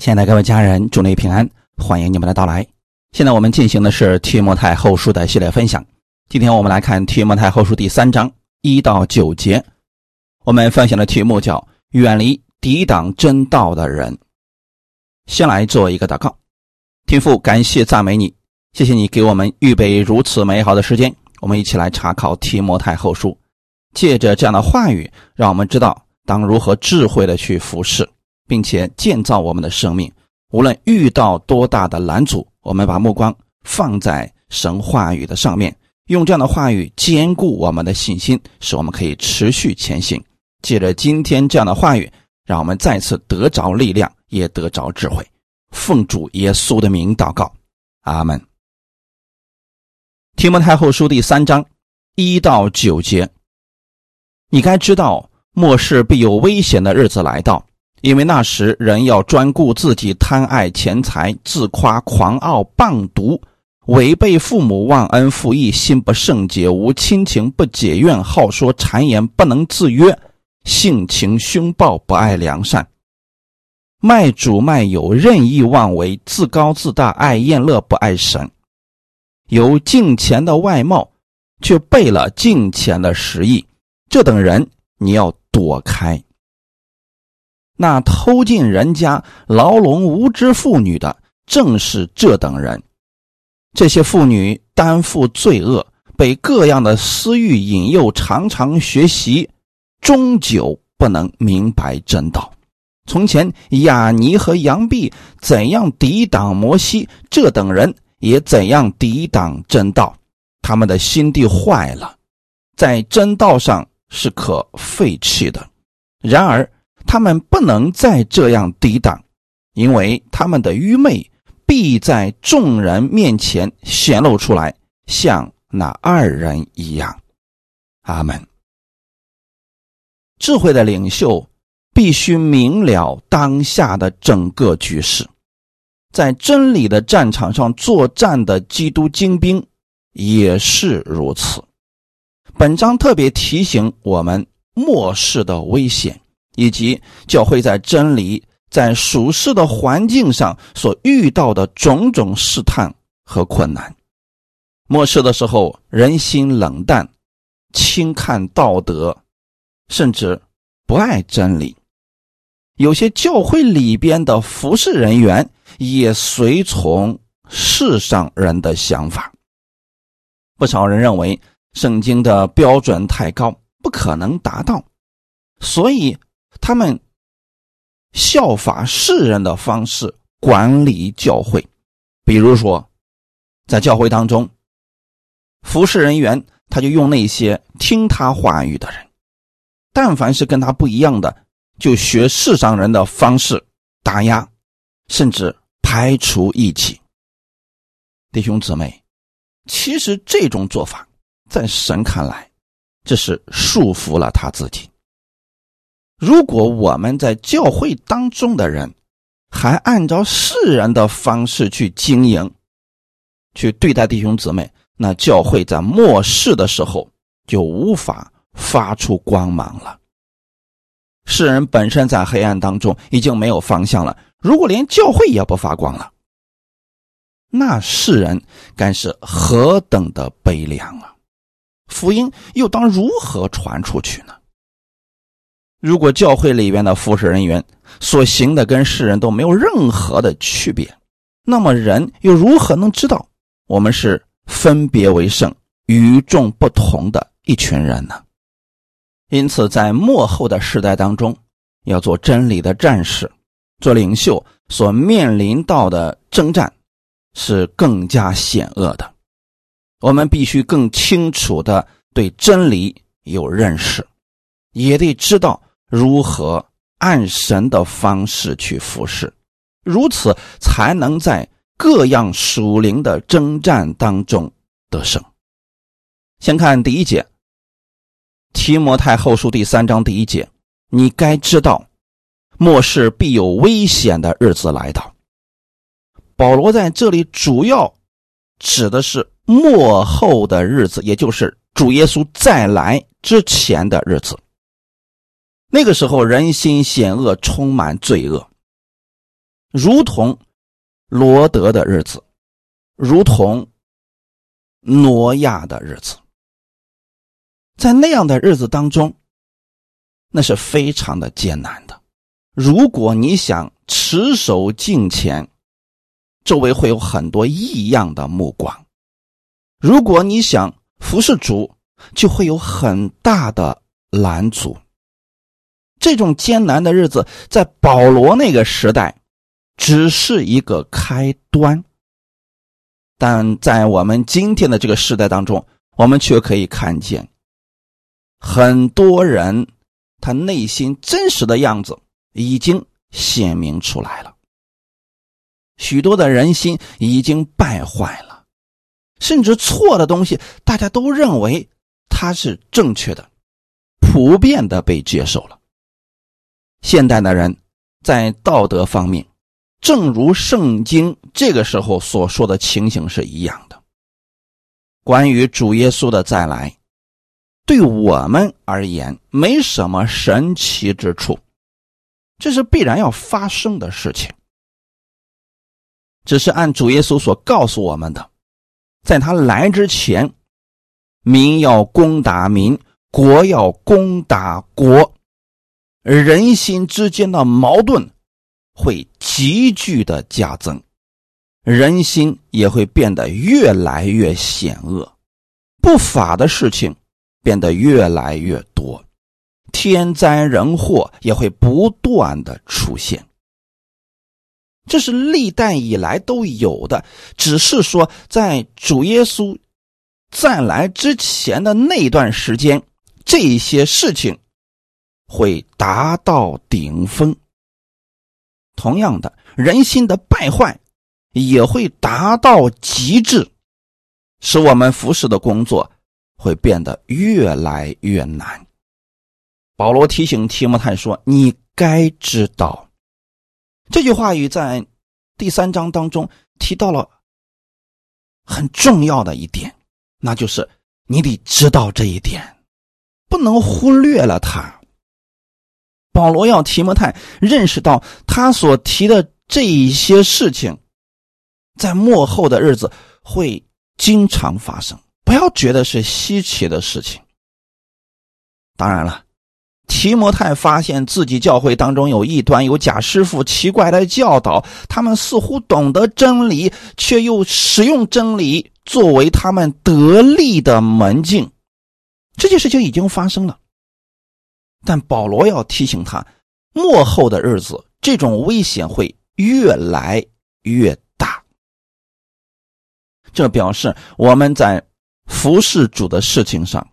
亲爱的各位家人，祝你平安，欢迎你们的到来。现在我们进行的是提摩太后书的系列分享。今天我们来看提摩太后书第三章一到九节。我们分享的题目叫“远离抵挡真道的人”。先来做一个祷告，天父，感谢赞美你，谢谢你给我们预备如此美好的时间。我们一起来查考提摩太后书，借着这样的话语，让我们知道当如何智慧的去服侍。并且建造我们的生命，无论遇到多大的拦阻，我们把目光放在神话语的上面，用这样的话语坚固我们的信心，使我们可以持续前行。借着今天这样的话语，让我们再次得着力量，也得着智慧。奉主耶稣的名祷告，阿门。提摩太后书第三章一到九节，你该知道末世必有危险的日子来到。因为那时人要专顾自己，贪爱钱财，自夸狂傲，棒毒，违背父母，忘恩负义，心不圣洁，无亲情，不解怨，好说谗言，不能自约，性情凶暴，不爱良善，卖主卖友，任意妄为，自高自大，爱厌乐，不爱神，有敬钱的外貌，却背了敬钱的实意，这等人你要躲开。那偷进人家牢笼无知妇女的，正是这等人。这些妇女担负罪恶，被各样的私欲引诱，常常学习，终究不能明白真道。从前亚尼和杨毕怎样抵挡摩西，这等人也怎样抵挡真道。他们的心地坏了，在真道上是可废弃的。然而。他们不能再这样抵挡，因为他们的愚昧必在众人面前显露出来，像那二人一样。阿门。智慧的领袖必须明了当下的整个局势，在真理的战场上作战的基督精兵也是如此。本章特别提醒我们末世的危险。以及教会在真理、在属世的环境上所遇到的种种试探和困难。末世的时候，人心冷淡，轻看道德，甚至不爱真理。有些教会里边的服侍人员也随从世上人的想法。不少人认为圣经的标准太高，不可能达到，所以。他们效法世人的方式管理教会，比如说，在教会当中，服侍人员他就用那些听他话语的人，但凡是跟他不一样的，就学世上人的方式打压，甚至排除异己。弟兄姊妹，其实这种做法在神看来，这是束缚了他自己。如果我们在教会当中的人还按照世人的方式去经营、去对待弟兄姊妹，那教会在末世的时候就无法发出光芒了。世人本身在黑暗当中已经没有方向了，如果连教会也不发光了，那世人该是何等的悲凉啊！福音又当如何传出去呢？如果教会里边的服侍人员所行的跟世人都没有任何的区别，那么人又如何能知道我们是分别为圣、与众不同的一群人呢？因此，在末后的时代当中，要做真理的战士、做领袖，所面临到的征战是更加险恶的。我们必须更清楚的对真理有认识，也得知道。如何按神的方式去服侍，如此才能在各样属灵的征战当中得胜。先看第一节，《提摩太后书》第三章第一节，你该知道，末世必有危险的日子来到。保罗在这里主要指的是末后的日子，也就是主耶稣再来之前的日子。那个时候，人心险恶，充满罪恶。如同罗德的日子，如同挪亚的日子。在那样的日子当中，那是非常的艰难的。如果你想持守敬虔，周围会有很多异样的目光；如果你想服侍主，就会有很大的拦阻。这种艰难的日子，在保罗那个时代，只是一个开端；但在我们今天的这个时代当中，我们却可以看见。很多人，他内心真实的样子已经显明出来了。许多的人心已经败坏了，甚至错的东西，大家都认为它是正确的，普遍的被接受了。现代的人在道德方面，正如圣经这个时候所说的情形是一样的。关于主耶稣的再来。对我们而言，没什么神奇之处，这是必然要发生的事情。只是按主耶稣所告诉我们的，在他来之前，民要攻打民，国要攻打国，人心之间的矛盾会急剧的加增，人心也会变得越来越险恶，不法的事情。变得越来越多，天灾人祸也会不断的出现。这是历代以来都有的，只是说在主耶稣再来之前的那段时间，这些事情会达到顶峰。同样的，人心的败坏也会达到极致，使我们服侍的工作。会变得越来越难。保罗提醒提摩太说：“你该知道。”这句话语在第三章当中提到了很重要的一点，那就是你得知道这一点，不能忽略了它。保罗要提摩太认识到，他所提的这一些事情，在末后的日子会经常发生。不要觉得是稀奇的事情。当然了，提摩太发现自己教会当中有异端，有假师傅奇怪的教导，他们似乎懂得真理，却又使用真理作为他们得利的门径。这件事情已经发生了，但保罗要提醒他，末后的日子，这种危险会越来越大。这表示我们在。服侍主的事情上，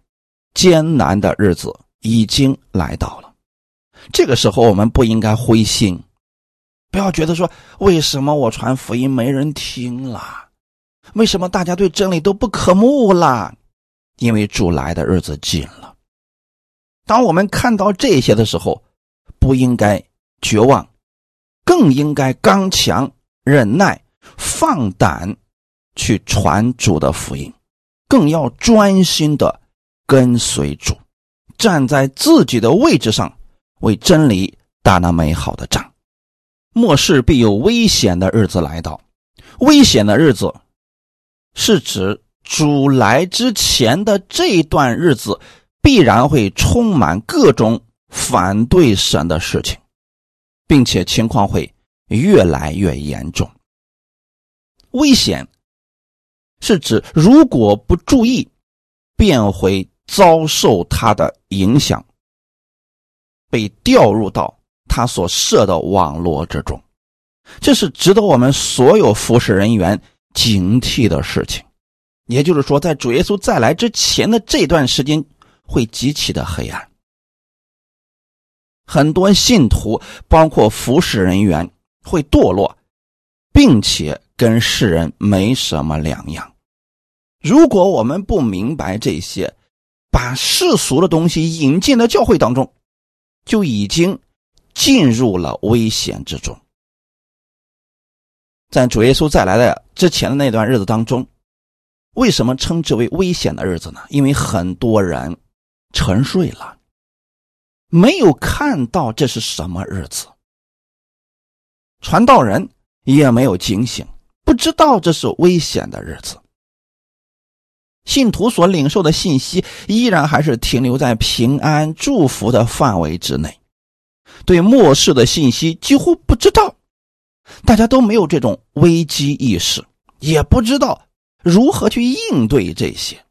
艰难的日子已经来到了。这个时候，我们不应该灰心，不要觉得说为什么我传福音没人听了，为什么大家对真理都不可慕了？因为主来的日子近了。当我们看到这些的时候，不应该绝望，更应该刚强、忍耐、放胆去传主的福音。更要专心的跟随主，站在自己的位置上，为真理打那美好的仗。末世必有危险的日子来到，危险的日子是指主来之前的这段日子，必然会充满各种反对神的事情，并且情况会越来越严重。危险。是指如果不注意，便会遭受他的影响，被掉入到他所设的网络之中。这是值得我们所有服侍人员警惕的事情。也就是说，在主耶稣再来之前的这段时间，会极其的黑暗。很多信徒，包括服侍人员，会堕落，并且。跟世人没什么两样。如果我们不明白这些，把世俗的东西引进了教会当中，就已经进入了危险之中。在主耶稣再来的之前的那段日子当中，为什么称之为危险的日子呢？因为很多人沉睡了，没有看到这是什么日子。传道人也没有警醒，不知道这是危险的日子。信徒所领受的信息依然还是停留在平安祝福的范围之内，对末世的信息几乎不知道，大家都没有这种危机意识，也不知道如何去应对这些。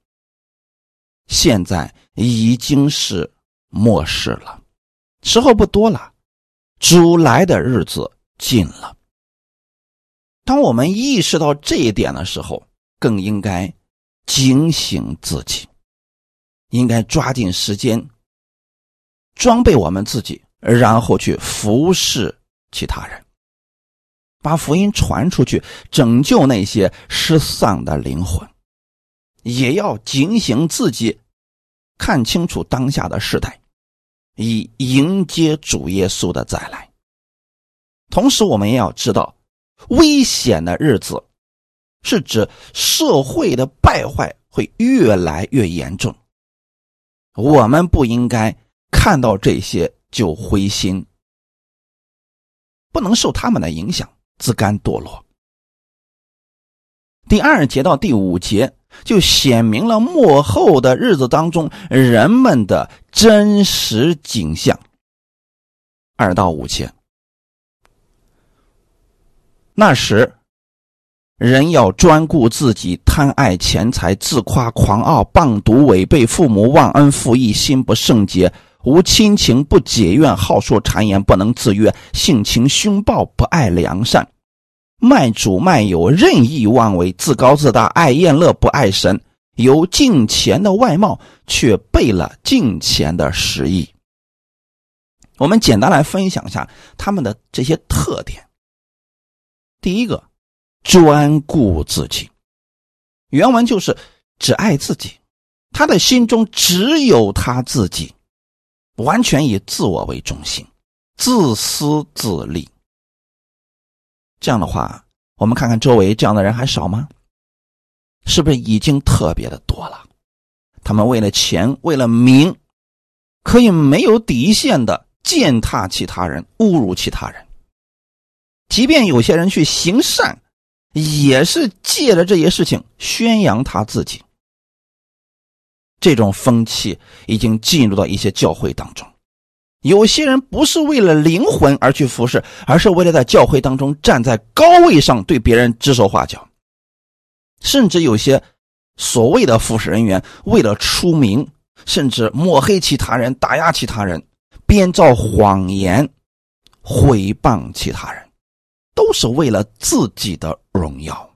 现在已经是末世了，时候不多了，主来的日子近了。当我们意识到这一点的时候，更应该。警醒自己，应该抓紧时间装备我们自己，然后去服侍其他人，把福音传出去，拯救那些失丧的灵魂。也要警醒自己，看清楚当下的时代，以迎接主耶稣的再来。同时，我们也要知道，危险的日子。是指社会的败坏会越来越严重，我们不应该看到这些就灰心，不能受他们的影响自甘堕落。第二节到第五节就显明了幕后的日子当中人们的真实景象。二到五节，那时。人要专顾自己，贪爱钱财，自夸狂傲，棒毒，违背父母，忘恩负义，心不圣洁，无亲情，不解怨，好说谗言，不能自约，性情凶暴，不爱良善，卖主卖友，任意妄为，自高自大，爱厌乐，不爱神，有敬钱的外貌，却背了敬钱的实意。我们简单来分享一下他们的这些特点。第一个。专顾自己，原文就是只爱自己，他的心中只有他自己，完全以自我为中心，自私自利。这样的话，我们看看周围这样的人还少吗？是不是已经特别的多了？他们为了钱，为了名，可以没有底线的践踏其他人，侮辱其他人，即便有些人去行善。也是借着这些事情宣扬他自己。这种风气已经进入到一些教会当中，有些人不是为了灵魂而去服侍，而是为了在教会当中站在高位上对别人指手画脚，甚至有些所谓的服侍人员为了出名，甚至抹黑其他人、打压其他人、编造谎言、毁谤其他人。都是为了自己的荣耀。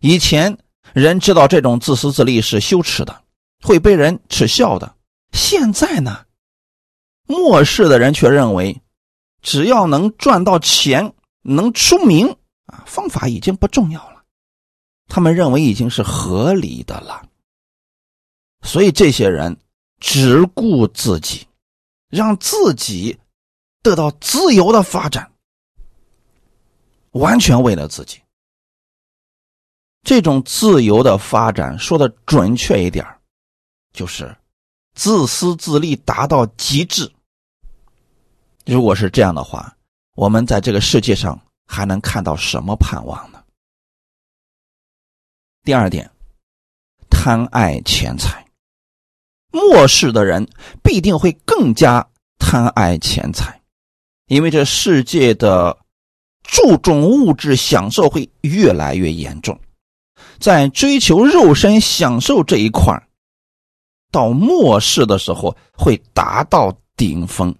以前人知道这种自私自利是羞耻的，会被人耻笑的。现在呢，末世的人却认为，只要能赚到钱、能出名啊，方法已经不重要了。他们认为已经是合理的了。所以这些人只顾自己，让自己得到自由的发展。完全为了自己，这种自由的发展，说的准确一点就是自私自利达到极致。如果是这样的话，我们在这个世界上还能看到什么盼望呢？第二点，贪爱钱财，末世的人必定会更加贪爱钱财，因为这世界的。注重物质享受会越来越严重，在追求肉身享受这一块到末世的时候会达到顶峰。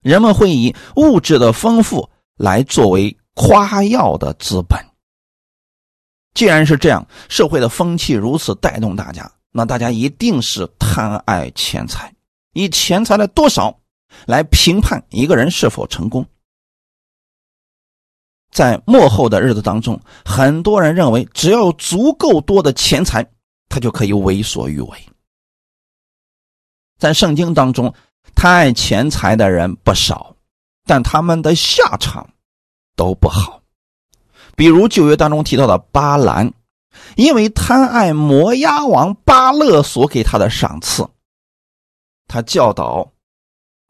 人们会以物质的丰富来作为夸耀的资本。既然是这样，社会的风气如此带动大家，那大家一定是贪爱钱财，以钱财的多少来评判一个人是否成功。在幕后的日子当中，很多人认为，只要有足够多的钱财，他就可以为所欲为。在圣经当中，贪爱钱财的人不少，但他们的下场都不好。比如旧约当中提到的巴兰，因为贪爱摩押王巴勒所给他的赏赐，他教导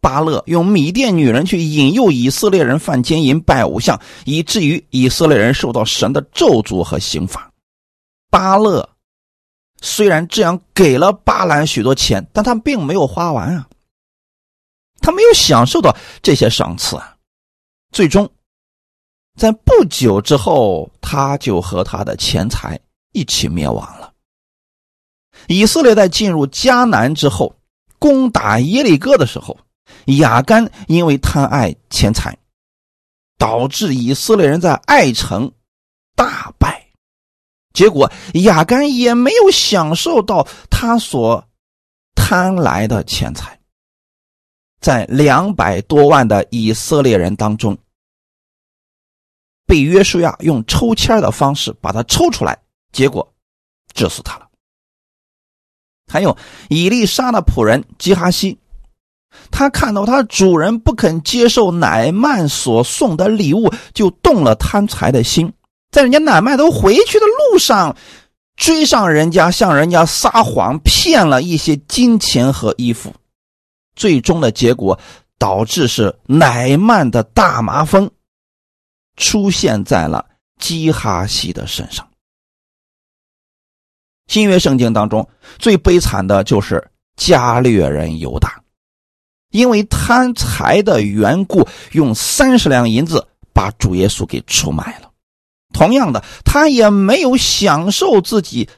巴勒用米甸女人去引诱以色列人犯奸淫、拜偶像，以至于以色列人受到神的咒诅和刑罚。巴勒虽然这样给了巴兰许多钱，但他并没有花完啊，他没有享受到这些赏赐啊。最终，在不久之后，他就和他的钱财一起灭亡了。以色列在进入迦南之后，攻打耶利哥的时候，亚干因为贪爱钱财，导致以色列人在爱城大败。结果亚干也没有享受到他所贪来的钱财。在两百多万的以色列人当中，被约书亚用抽签的方式把他抽出来，结果治死他了。还有以利沙的仆人基哈西，他看到他主人不肯接受乃曼所送的礼物，就动了贪财的心，在人家乃曼都回去的路上，追上人家，向人家撒谎，骗了一些金钱和衣服，最终的结果导致是乃曼的大麻风出现在了基哈西的身上。新约圣经当中最悲惨的就是加略人犹大，因为贪财的缘故，用三十两银子把主耶稣给出卖了。同样的，他也没有享受自己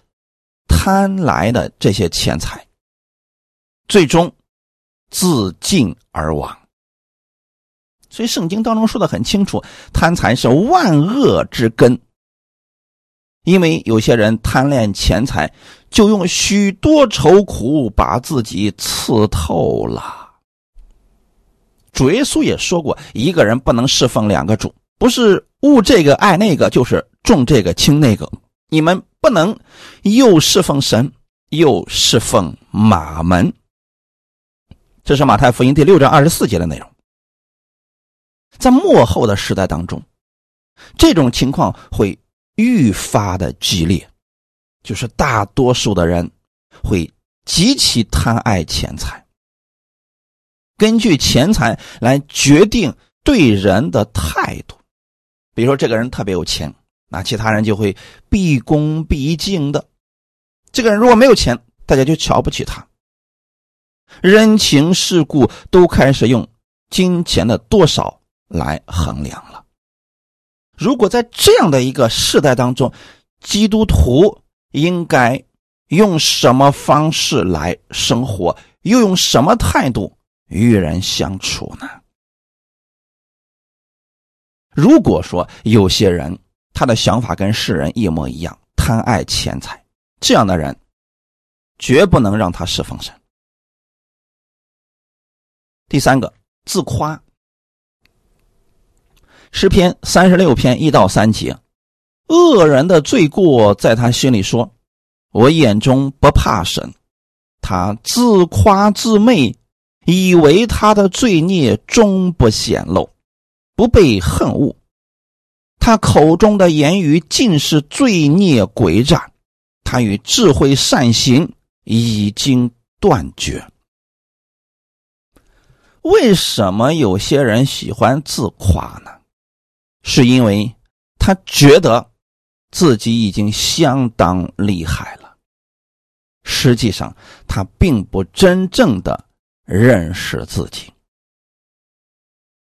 贪来的这些钱财，最终自尽而亡。所以圣经当中说的很清楚，贪财是万恶之根。因为有些人贪恋钱财，就用许多愁苦把自己刺透了。主耶稣也说过，一个人不能侍奉两个主，不是误这个爱那个，就是重这个轻那个。你们不能又侍奉神，又侍奉马门。这是马太福音第六章二十四节的内容。在末后的时代当中，这种情况会。愈发的激烈，就是大多数的人会极其贪爱钱财，根据钱财来决定对人的态度。比如说，这个人特别有钱，那其他人就会毕恭毕敬的；这个人如果没有钱，大家就瞧不起他。人情世故都开始用金钱的多少来衡量了。如果在这样的一个时代当中，基督徒应该用什么方式来生活，又用什么态度与人相处呢？如果说有些人他的想法跟世人一模一样，贪爱钱财，这样的人绝不能让他侍奉神。第三个，自夸。诗篇三十六篇一到三节，恶人的罪过在他心里说：“我眼中不怕神。”他自夸自媚，以为他的罪孽终不显露，不被恨恶。他口中的言语尽是罪孽诡诈，他与智慧善行已经断绝。为什么有些人喜欢自夸呢？是因为他觉得自己已经相当厉害了，实际上他并不真正的认识自己，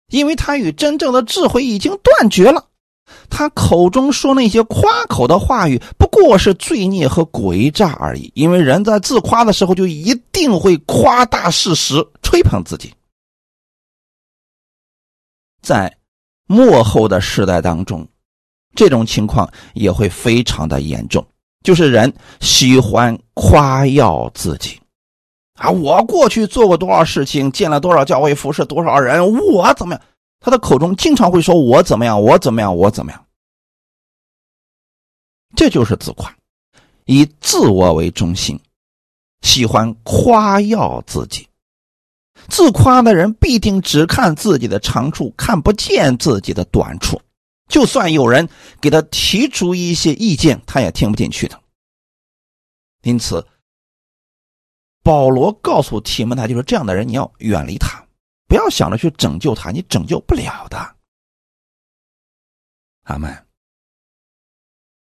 因为他与真正的智慧已经断绝了。他口中说那些夸口的话语，不过是罪孽和诡诈而已。因为人在自夸的时候，就一定会夸大事实，吹捧自己，在。幕后的时代当中，这种情况也会非常的严重。就是人喜欢夸耀自己，啊，我过去做过多少事情，见了多少教会，服侍多少人，我怎么样？他的口中经常会说我怎么样，我怎么样，我怎么样。这就是自夸，以自我为中心，喜欢夸耀自己。自夸的人必定只看自己的长处，看不见自己的短处。就算有人给他提出一些意见，他也听不进去的。因此，保罗告诉提摩太，就是这样的人，你要远离他，不要想着去拯救他，你拯救不了的。阿门。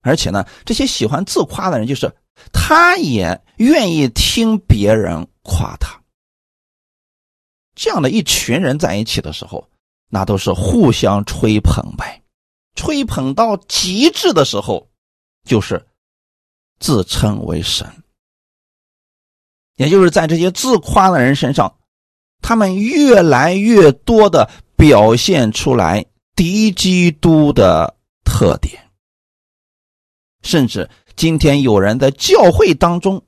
而且呢，这些喜欢自夸的人，就是他也愿意听别人夸他。这样的一群人在一起的时候，那都是互相吹捧呗。吹捧到极致的时候，就是自称为神。也就是在这些自夸的人身上，他们越来越多的表现出来敌基督的特点。甚至今天有人在教会当中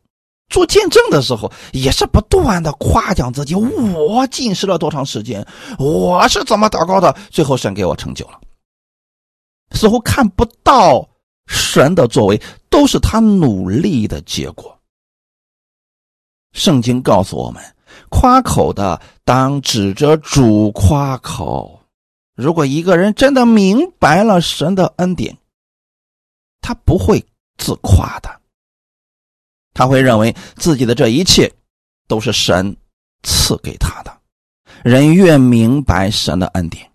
做见证的时候，也是不断的夸奖自己：我进食了多长时间，我是怎么祷告的，最后神给我成就了。似乎看不到神的作为，都是他努力的结果。圣经告诉我们，夸口的当指着主夸口。如果一个人真的明白了神的恩典，他不会自夸的，他会认为自己的这一切都是神赐给他的。人越明白神的恩典，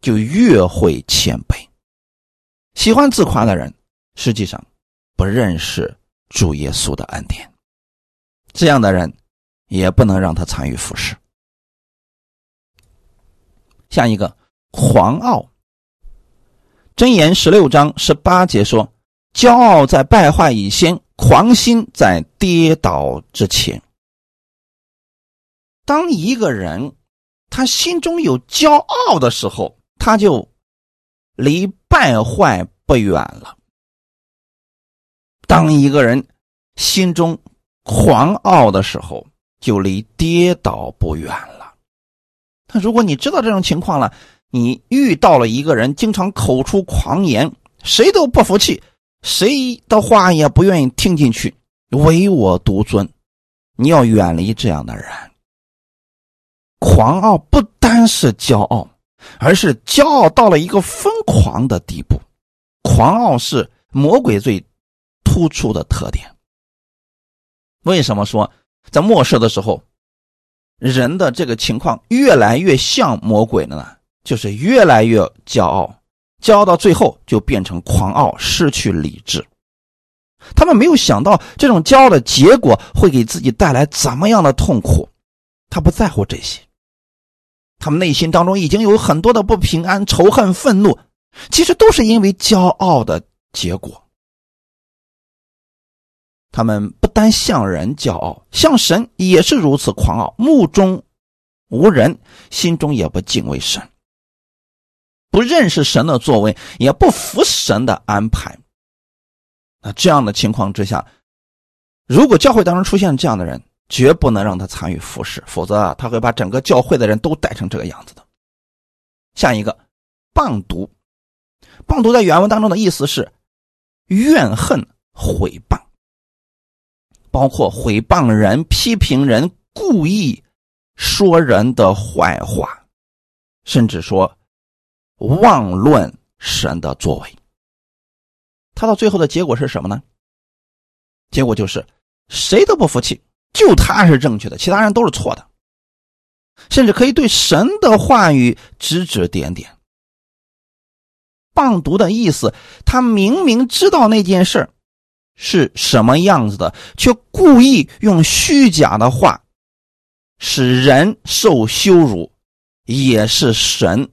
就越会谦卑。喜欢自夸的人，实际上不认识主耶稣的恩典。这样的人，也不能让他参与服侍。下一个，狂傲。箴言十六章十八节说：“骄傲在败坏以先，狂心在跌倒之前。”当一个人他心中有骄傲的时候，他就离败坏不远了。当一个人心中，狂傲的时候，就离跌倒不远了。那如果你知道这种情况了，你遇到了一个人经常口出狂言，谁都不服气，谁的话也不愿意听进去，唯我独尊，你要远离这样的人。狂傲不单是骄傲，而是骄傲到了一个疯狂的地步。狂傲是魔鬼最突出的特点。为什么说在末世的时候，人的这个情况越来越像魔鬼了呢？就是越来越骄傲，骄傲到最后就变成狂傲，失去理智。他们没有想到这种骄傲的结果会给自己带来怎么样的痛苦，他不在乎这些。他们内心当中已经有很多的不平安、仇恨、愤怒，其实都是因为骄傲的结果。他们不单向人骄傲，向神也是如此狂傲，目中无人，心中也不敬畏神，不认识神的作为，也不服神的安排。那这样的情况之下，如果教会当中出现这样的人，绝不能让他参与服侍，否则啊，他会把整个教会的人都带成这个样子的。下一个，谤读，谤读在原文当中的意思是怨恨、毁谤。包括毁谤人、批评人、故意说人的坏话，甚至说妄论神的作为。他到最后的结果是什么呢？结果就是谁都不服气，就他是正确的，其他人都是错的，甚至可以对神的话语指指点点。谤读的意思，他明明知道那件事是什么样子的，却故意用虚假的话，使人受羞辱，也是神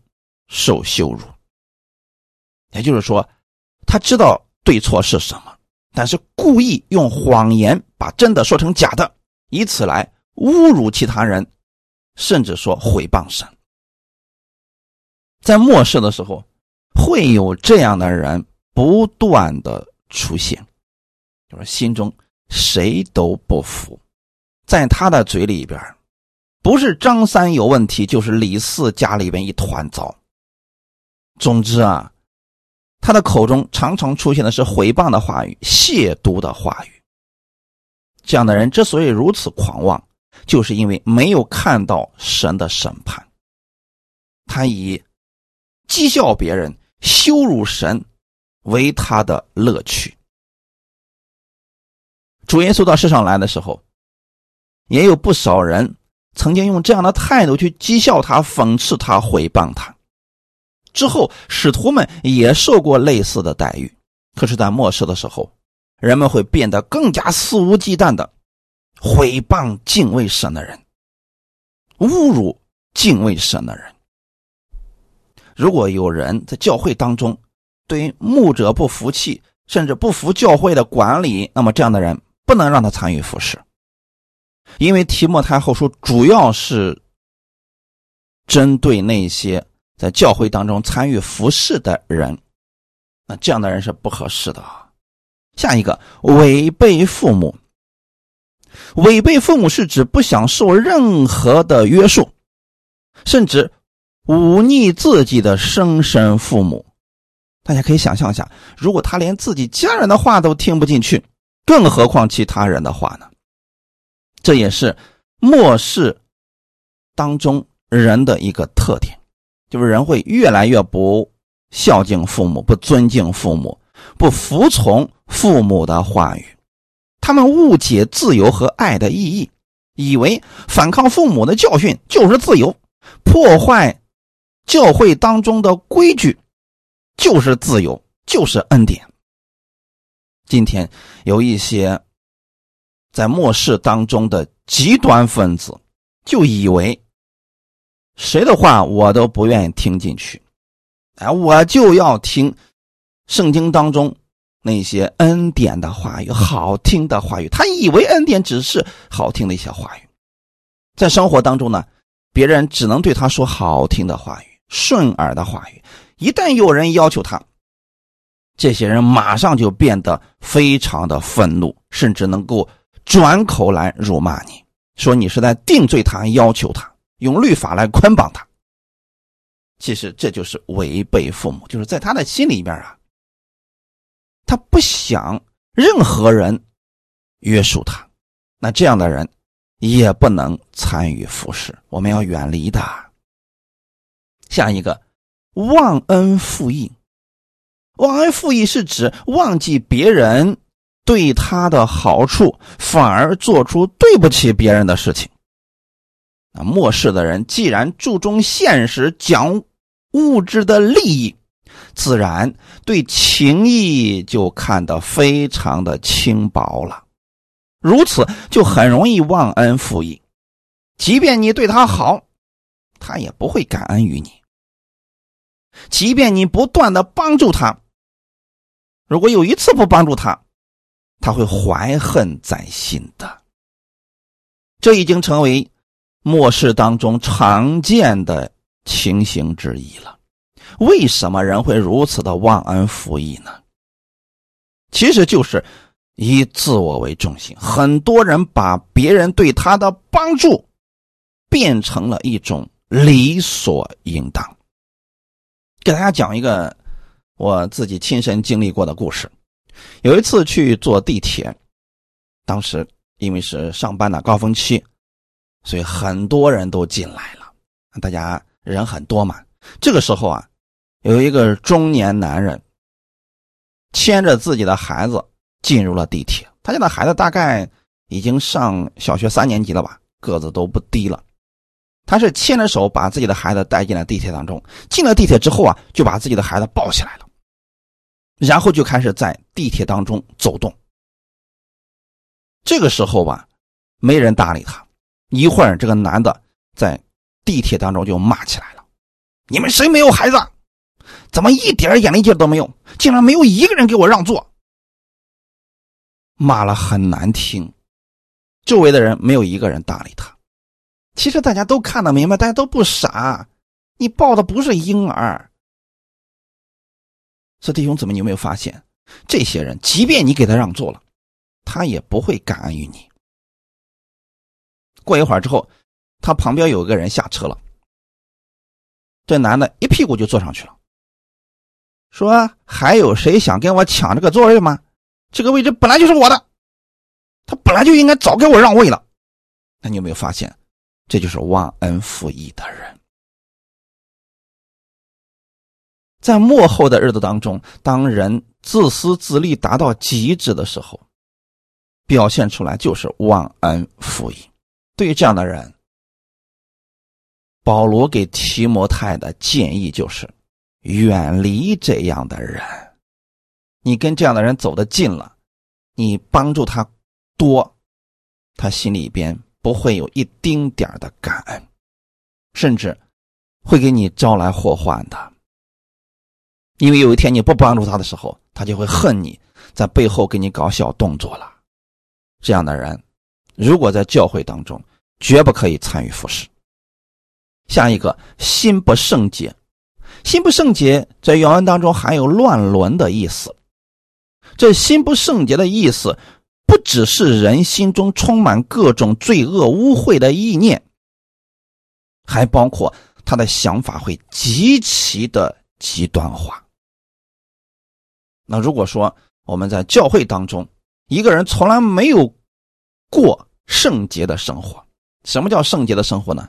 受羞辱。也就是说，他知道对错是什么，但是故意用谎言把真的说成假的，以此来侮辱其他人，甚至说毁谤神。在末世的时候，会有这样的人不断的出现。就是心中谁都不服，在他的嘴里边，不是张三有问题，就是李四家里边一团糟。总之啊，他的口中常常出现的是毁谤的话语、亵渎的话语。这样的人之所以如此狂妄，就是因为没有看到神的审判。他以讥笑别人、羞辱神为他的乐趣。主耶稣到世上来的时候，也有不少人曾经用这样的态度去讥笑他、讽刺他、毁谤他。之后，使徒们也受过类似的待遇。可是，在末世的时候，人们会变得更加肆无忌惮的毁谤敬畏神的人，侮辱敬畏神的人。如果有人在教会当中对于牧者不服气，甚至不服教会的管理，那么这样的人不能让他参与服侍，因为提莫太后书主要是针对那些在教会当中参与服侍的人，那这样的人是不合适的。下一个，违背父母，违背父母是指不想受任何的约束，甚至。忤逆自己的生身父母，大家可以想象一下，如果他连自己家人的话都听不进去，更何况其他人的话呢？这也是末世当中人的一个特点，就是人会越来越不孝敬父母，不尊敬父母，不服从父母的话语。他们误解自由和爱的意义，以为反抗父母的教训就是自由，破坏。教会当中的规矩就是自由，就是恩典。今天有一些在末世当中的极端分子，就以为谁的话我都不愿意听进去，哎，我就要听圣经当中那些恩典的话语，好听的话语。他以为恩典只是好听的一些话语，在生活当中呢，别人只能对他说好听的话语。顺耳的话语，一旦有人要求他，这些人马上就变得非常的愤怒，甚至能够转口来辱骂你，说你是在定罪他，要求他用律法来捆绑他。其实这就是违背父母，就是在他的心里边啊，他不想任何人约束他，那这样的人也不能参与服侍，我们要远离的。下一个，忘恩负义。忘恩负义是指忘记别人对他的好处，反而做出对不起别人的事情。啊，末世的人既然注重现实，讲物质的利益，自然对情义就看得非常的轻薄了。如此就很容易忘恩负义，即便你对他好。他也不会感恩于你，即便你不断的帮助他，如果有一次不帮助他，他会怀恨在心的。这已经成为末世当中常见的情形之一了。为什么人会如此的忘恩负义呢？其实就是以自我为中心，很多人把别人对他的帮助变成了一种。理所应当。给大家讲一个我自己亲身经历过的故事。有一次去坐地铁，当时因为是上班的高峰期，所以很多人都进来了。大家人很多嘛。这个时候啊，有一个中年男人牵着自己的孩子进入了地铁。他家的孩子大概已经上小学三年级了吧，个子都不低了。他是牵着手把自己的孩子带进了地铁当中，进了地铁之后啊，就把自己的孩子抱起来了，然后就开始在地铁当中走动。这个时候吧，没人搭理他。一会儿，这个男的在地铁当中就骂起来了：“你们谁没有孩子？怎么一点眼力劲都没有？竟然没有一个人给我让座！”骂了很难听，周围的人没有一个人搭理他。其实大家都看得明白，大家都不傻。你抱的不是婴儿，所以弟兄姊妹，你有没有发现，这些人即便你给他让座了，他也不会感恩于你。过一会儿之后，他旁边有个人下车了，这男的一屁股就坐上去了，说：“还有谁想跟我抢这个座位吗？这个位置本来就是我的，他本来就应该早给我让位了。”那你有没有发现？这就是忘恩负义的人，在幕后的日子当中，当人自私自利达到极致的时候，表现出来就是忘恩负义。对于这样的人，保罗给提摩太的建议就是远离这样的人。你跟这样的人走得近了，你帮助他多，他心里边不会有一丁点的感恩，甚至会给你招来祸患的。因为有一天你不帮助他的时候，他就会恨你，在背后给你搞小动作了。这样的人，如果在教会当中，绝不可以参与服侍。下一个心不圣洁，心不圣洁在原文当中含有乱伦的意思。这心不圣洁的意思，不只是人心中充满各种罪恶污秽的意念，还包括他的想法会极其的极端化。那如果说我们在教会当中，一个人从来没有过圣洁的生活，什么叫圣洁的生活呢？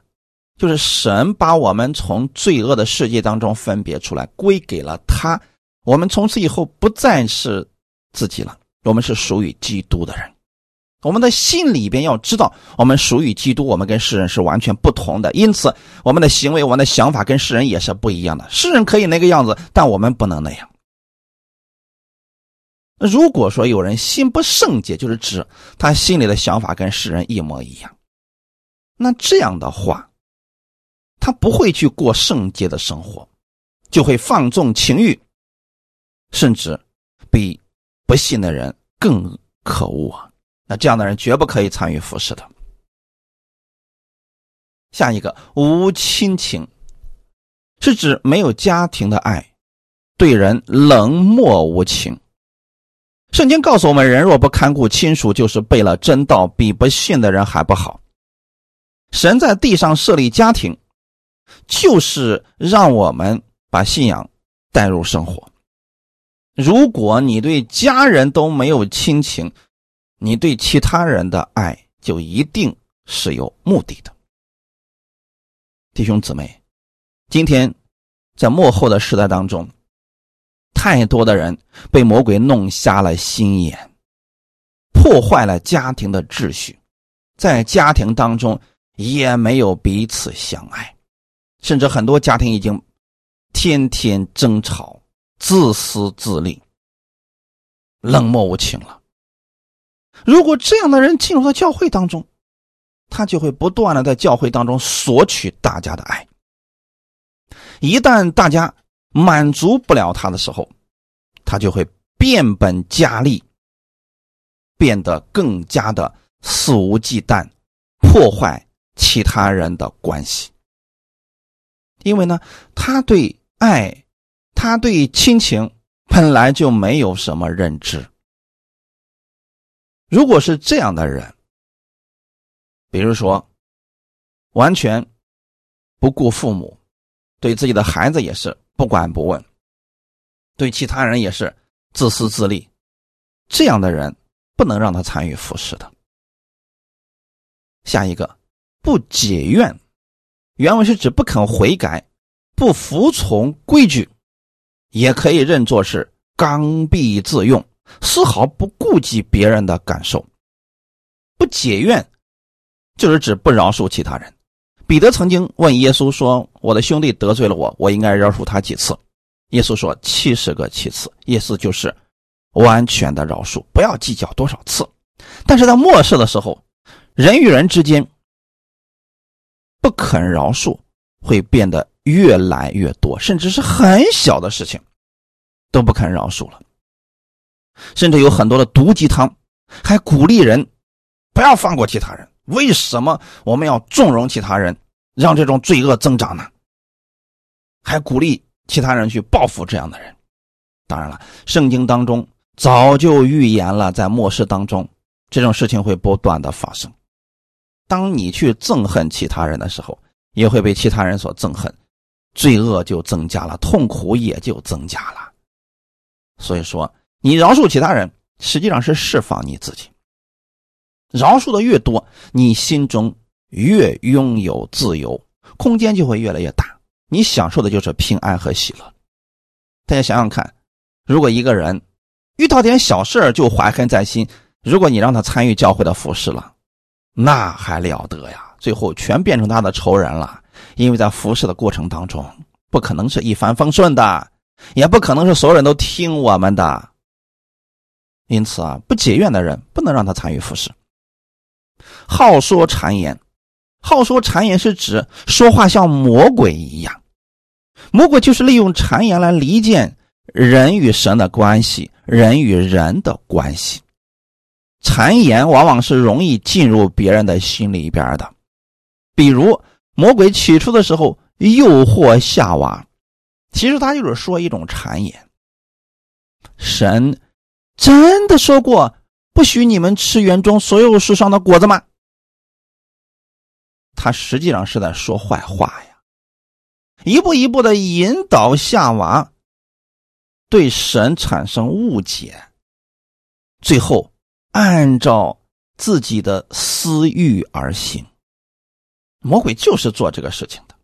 就是神把我们从罪恶的世界当中分别出来，归给了他。我们从此以后不再是自己了，我们是属于基督的人。我们的心里边要知道，我们属于基督，我们跟世人是完全不同的。因此，我们的行为、我们的想法跟世人也是不一样的。世人可以那个样子，但我们不能那样。如果说有人心不圣洁，就是指他心里的想法跟世人一模一样，那这样的话。他不会去过圣洁的生活，就会放纵情欲，甚至比不信的人更可恶啊！那这样的人绝不可以参与服侍的。下一个无亲情，是指没有家庭的爱，对人冷漠无情。圣经告诉我们，人若不看顾亲属，就是背了真道，比不信的人还不好。神在地上设立家庭。就是让我们把信仰带入生活。如果你对家人都没有亲情，你对其他人的爱就一定是有目的的。弟兄姊妹，今天在幕后的时代当中，太多的人被魔鬼弄瞎了心眼，破坏了家庭的秩序，在家庭当中也没有彼此相爱。甚至很多家庭已经天天争吵、自私自利、冷漠无情了。如果这样的人进入到教会当中，他就会不断的在教会当中索取大家的爱。一旦大家满足不了他的时候，他就会变本加厉，变得更加的肆无忌惮，破坏其他人的关系。因为呢，他对爱，他对亲情本来就没有什么认知。如果是这样的人，比如说完全不顾父母，对自己的孩子也是不管不问，对其他人也是自私自利，这样的人不能让他参与服侍的。下一个，不解怨。原文是指不肯悔改、不服从规矩，也可以认作是刚愎自用，丝毫不顾及别人的感受。不解怨，就是指不饶恕其他人。彼得曾经问耶稣说：“我的兄弟得罪了我，我应该饶恕他几次？”耶稣说：“七十个七次。”意思就是完全的饶恕，不要计较多少次。但是在末世的时候，人与人之间。不肯饶恕，会变得越来越多，甚至是很小的事情都不肯饶恕了。甚至有很多的毒鸡汤，还鼓励人不要放过其他人。为什么我们要纵容其他人，让这种罪恶增长呢？还鼓励其他人去报复这样的人。当然了，圣经当中早就预言了，在末世当中，这种事情会不断的发生。当你去憎恨其他人的时候，也会被其他人所憎恨，罪恶就增加了，痛苦也就增加了。所以说，你饶恕其他人，实际上是释放你自己。饶恕的越多，你心中越拥有自由，空间就会越来越大，你享受的就是平安和喜乐。大家想想看，如果一个人遇到点小事就怀恨在心，如果你让他参与教会的服饰了。那还了得呀！最后全变成他的仇人了，因为在服侍的过程当中，不可能是一帆风顺的，也不可能是所有人都听我们的。因此啊，不结怨的人不能让他参与服侍。好说谗言，好说谗言是指说话像魔鬼一样，魔鬼就是利用谗言来离间人与神的关系，人与人的关系。谗言往往是容易进入别人的心里边的，比如魔鬼起初的时候诱惑夏娃，其实他就是说一种谗言。神真的说过不许你们吃园中所有树上的果子吗？他实际上是在说坏话呀，一步一步的引导夏娃对神产生误解，最后。按照自己的私欲而行，魔鬼就是做这个事情的。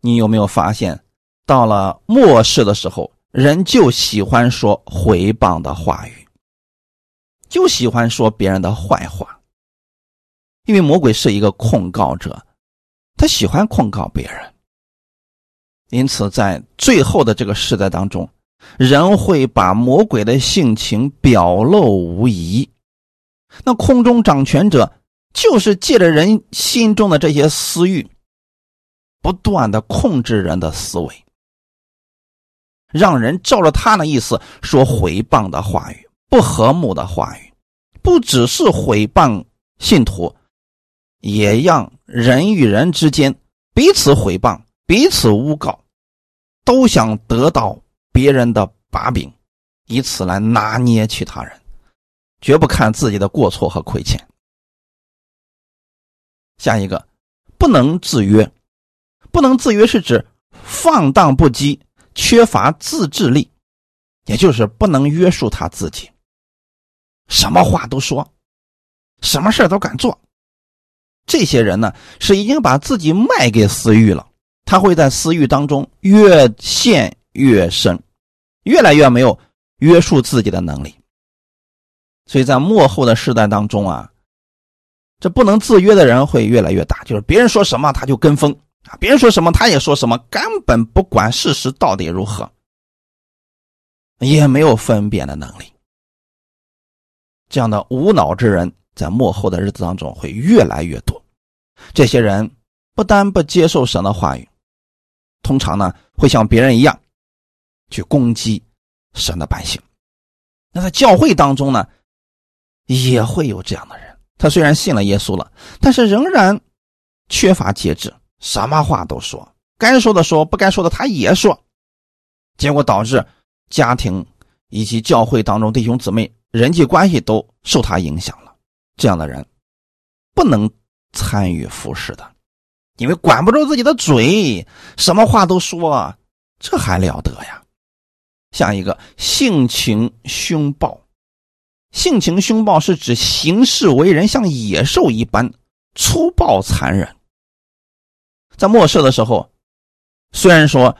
你有没有发现，到了末世的时候，人就喜欢说回谤的话语，就喜欢说别人的坏话，因为魔鬼是一个控告者，他喜欢控告别人。因此，在最后的这个时代当中。人会把魔鬼的性情表露无遗，那空中掌权者就是借着人心中的这些私欲，不断的控制人的思维，让人照着他的意思说毁谤的话语、不和睦的话语，不只是毁谤信徒，也让人与人之间彼此毁谤、彼此诬告，都想得到。别人的把柄，以此来拿捏其他人，绝不看自己的过错和亏欠。下一个，不能自约，不能自约是指放荡不羁、缺乏自制力，也就是不能约束他自己，什么话都说，什么事都敢做。这些人呢，是已经把自己卖给私欲了，他会在私欲当中越陷。越深，越来越没有约束自己的能力。所以在幕后的时代当中啊，这不能自约的人会越来越大，就是别人说什么他就跟风啊，别人说什么他也说什么，根本不管事实到底如何，也没有分辨的能力。这样的无脑之人，在幕后的日子当中会越来越多。这些人不但不接受神的话语，通常呢会像别人一样。去攻击神的百姓，那在教会当中呢，也会有这样的人。他虽然信了耶稣了，但是仍然缺乏节制，什么话都说，该说的说，不该说的他也说，结果导致家庭以及教会当中弟兄姊妹人际关系都受他影响了。这样的人不能参与服侍的，因为管不住自己的嘴，什么话都说，这还了得呀！下一个性情凶暴，性情凶暴是指行事为人像野兽一般粗暴残忍。在末世的时候，虽然说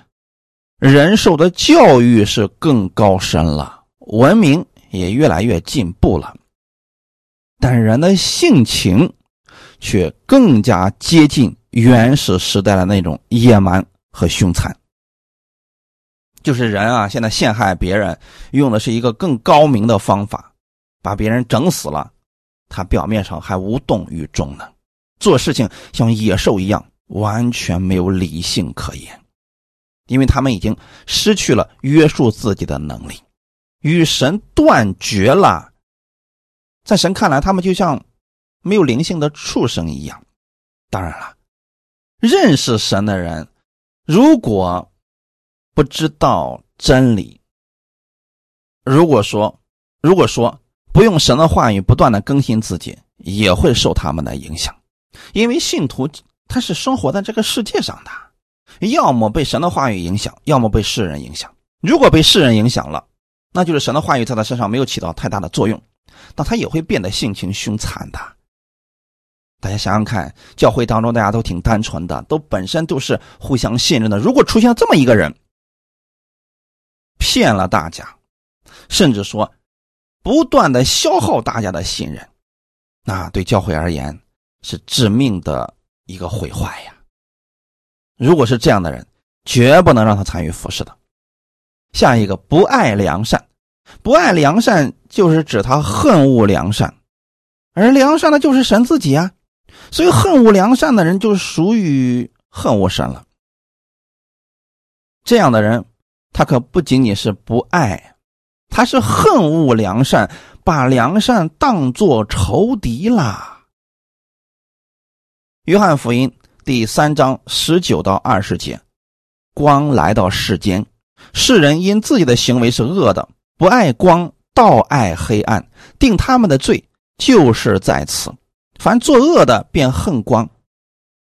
人受的教育是更高深了，文明也越来越进步了，但人的性情却更加接近原始时代的那种野蛮和凶残。就是人啊，现在陷害别人用的是一个更高明的方法，把别人整死了，他表面上还无动于衷呢，做事情像野兽一样，完全没有理性可言，因为他们已经失去了约束自己的能力，与神断绝了，在神看来，他们就像没有灵性的畜生一样。当然了，认识神的人，如果。不知道真理。如果说，如果说不用神的话语不断的更新自己，也会受他们的影响。因为信徒他是生活在这个世界上的，要么被神的话语影响，要么被世人影响。如果被世人影响了，那就是神的话语在他身上没有起到太大的作用，那他也会变得性情凶残的。大家想想看，教会当中大家都挺单纯的，都本身都是互相信任的。如果出现这么一个人，骗了大家，甚至说不断的消耗大家的信任，那对教会而言是致命的一个毁坏呀！如果是这样的人，绝不能让他参与服侍的。下一个不爱良善，不爱良善就是指他恨恶良善，而良善的就是神自己啊。所以恨恶良善的人就属于恨恶神了。这样的人，他可不仅仅是不爱，他是恨恶良善，把良善当作仇敌啦。约翰福音第三章十九到二十节，光来到世间，世人因自己的行为是恶的，不爱光，倒爱黑暗，定他们的罪就是在此。凡作恶的便恨光，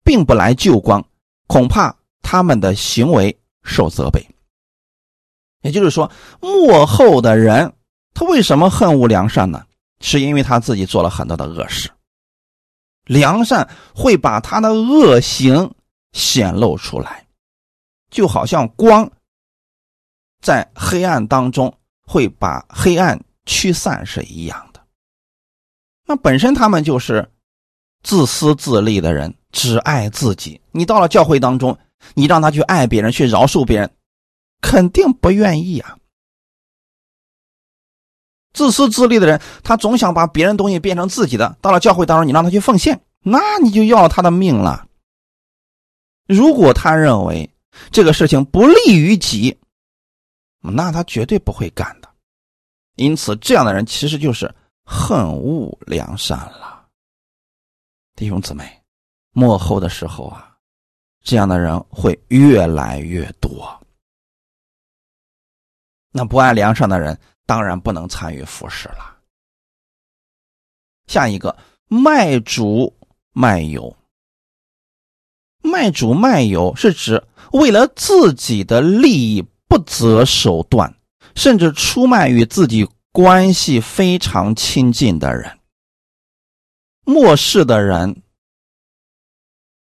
并不来救光，恐怕他们的行为受责备。也就是说，幕后的人他为什么恨恶良善呢？是因为他自己做了很多的恶事。良善会把他的恶行显露出来，就好像光在黑暗当中会把黑暗驱散是一样的。那本身他们就是。自私自利的人只爱自己。你到了教会当中，你让他去爱别人，去饶恕别人，肯定不愿意啊。自私自利的人，他总想把别人东西变成自己的。到了教会当中，你让他去奉献，那你就要他的命了。如果他认为这个事情不利于己，那他绝对不会干的。因此，这样的人其实就是恨恶良善了。弟兄姊妹，幕后的时候啊，这样的人会越来越多。那不爱良善的人，当然不能参与服侍了。下一个，卖主卖友。卖主卖友是指为了自己的利益不择手段，甚至出卖与自己关系非常亲近的人。末世的人，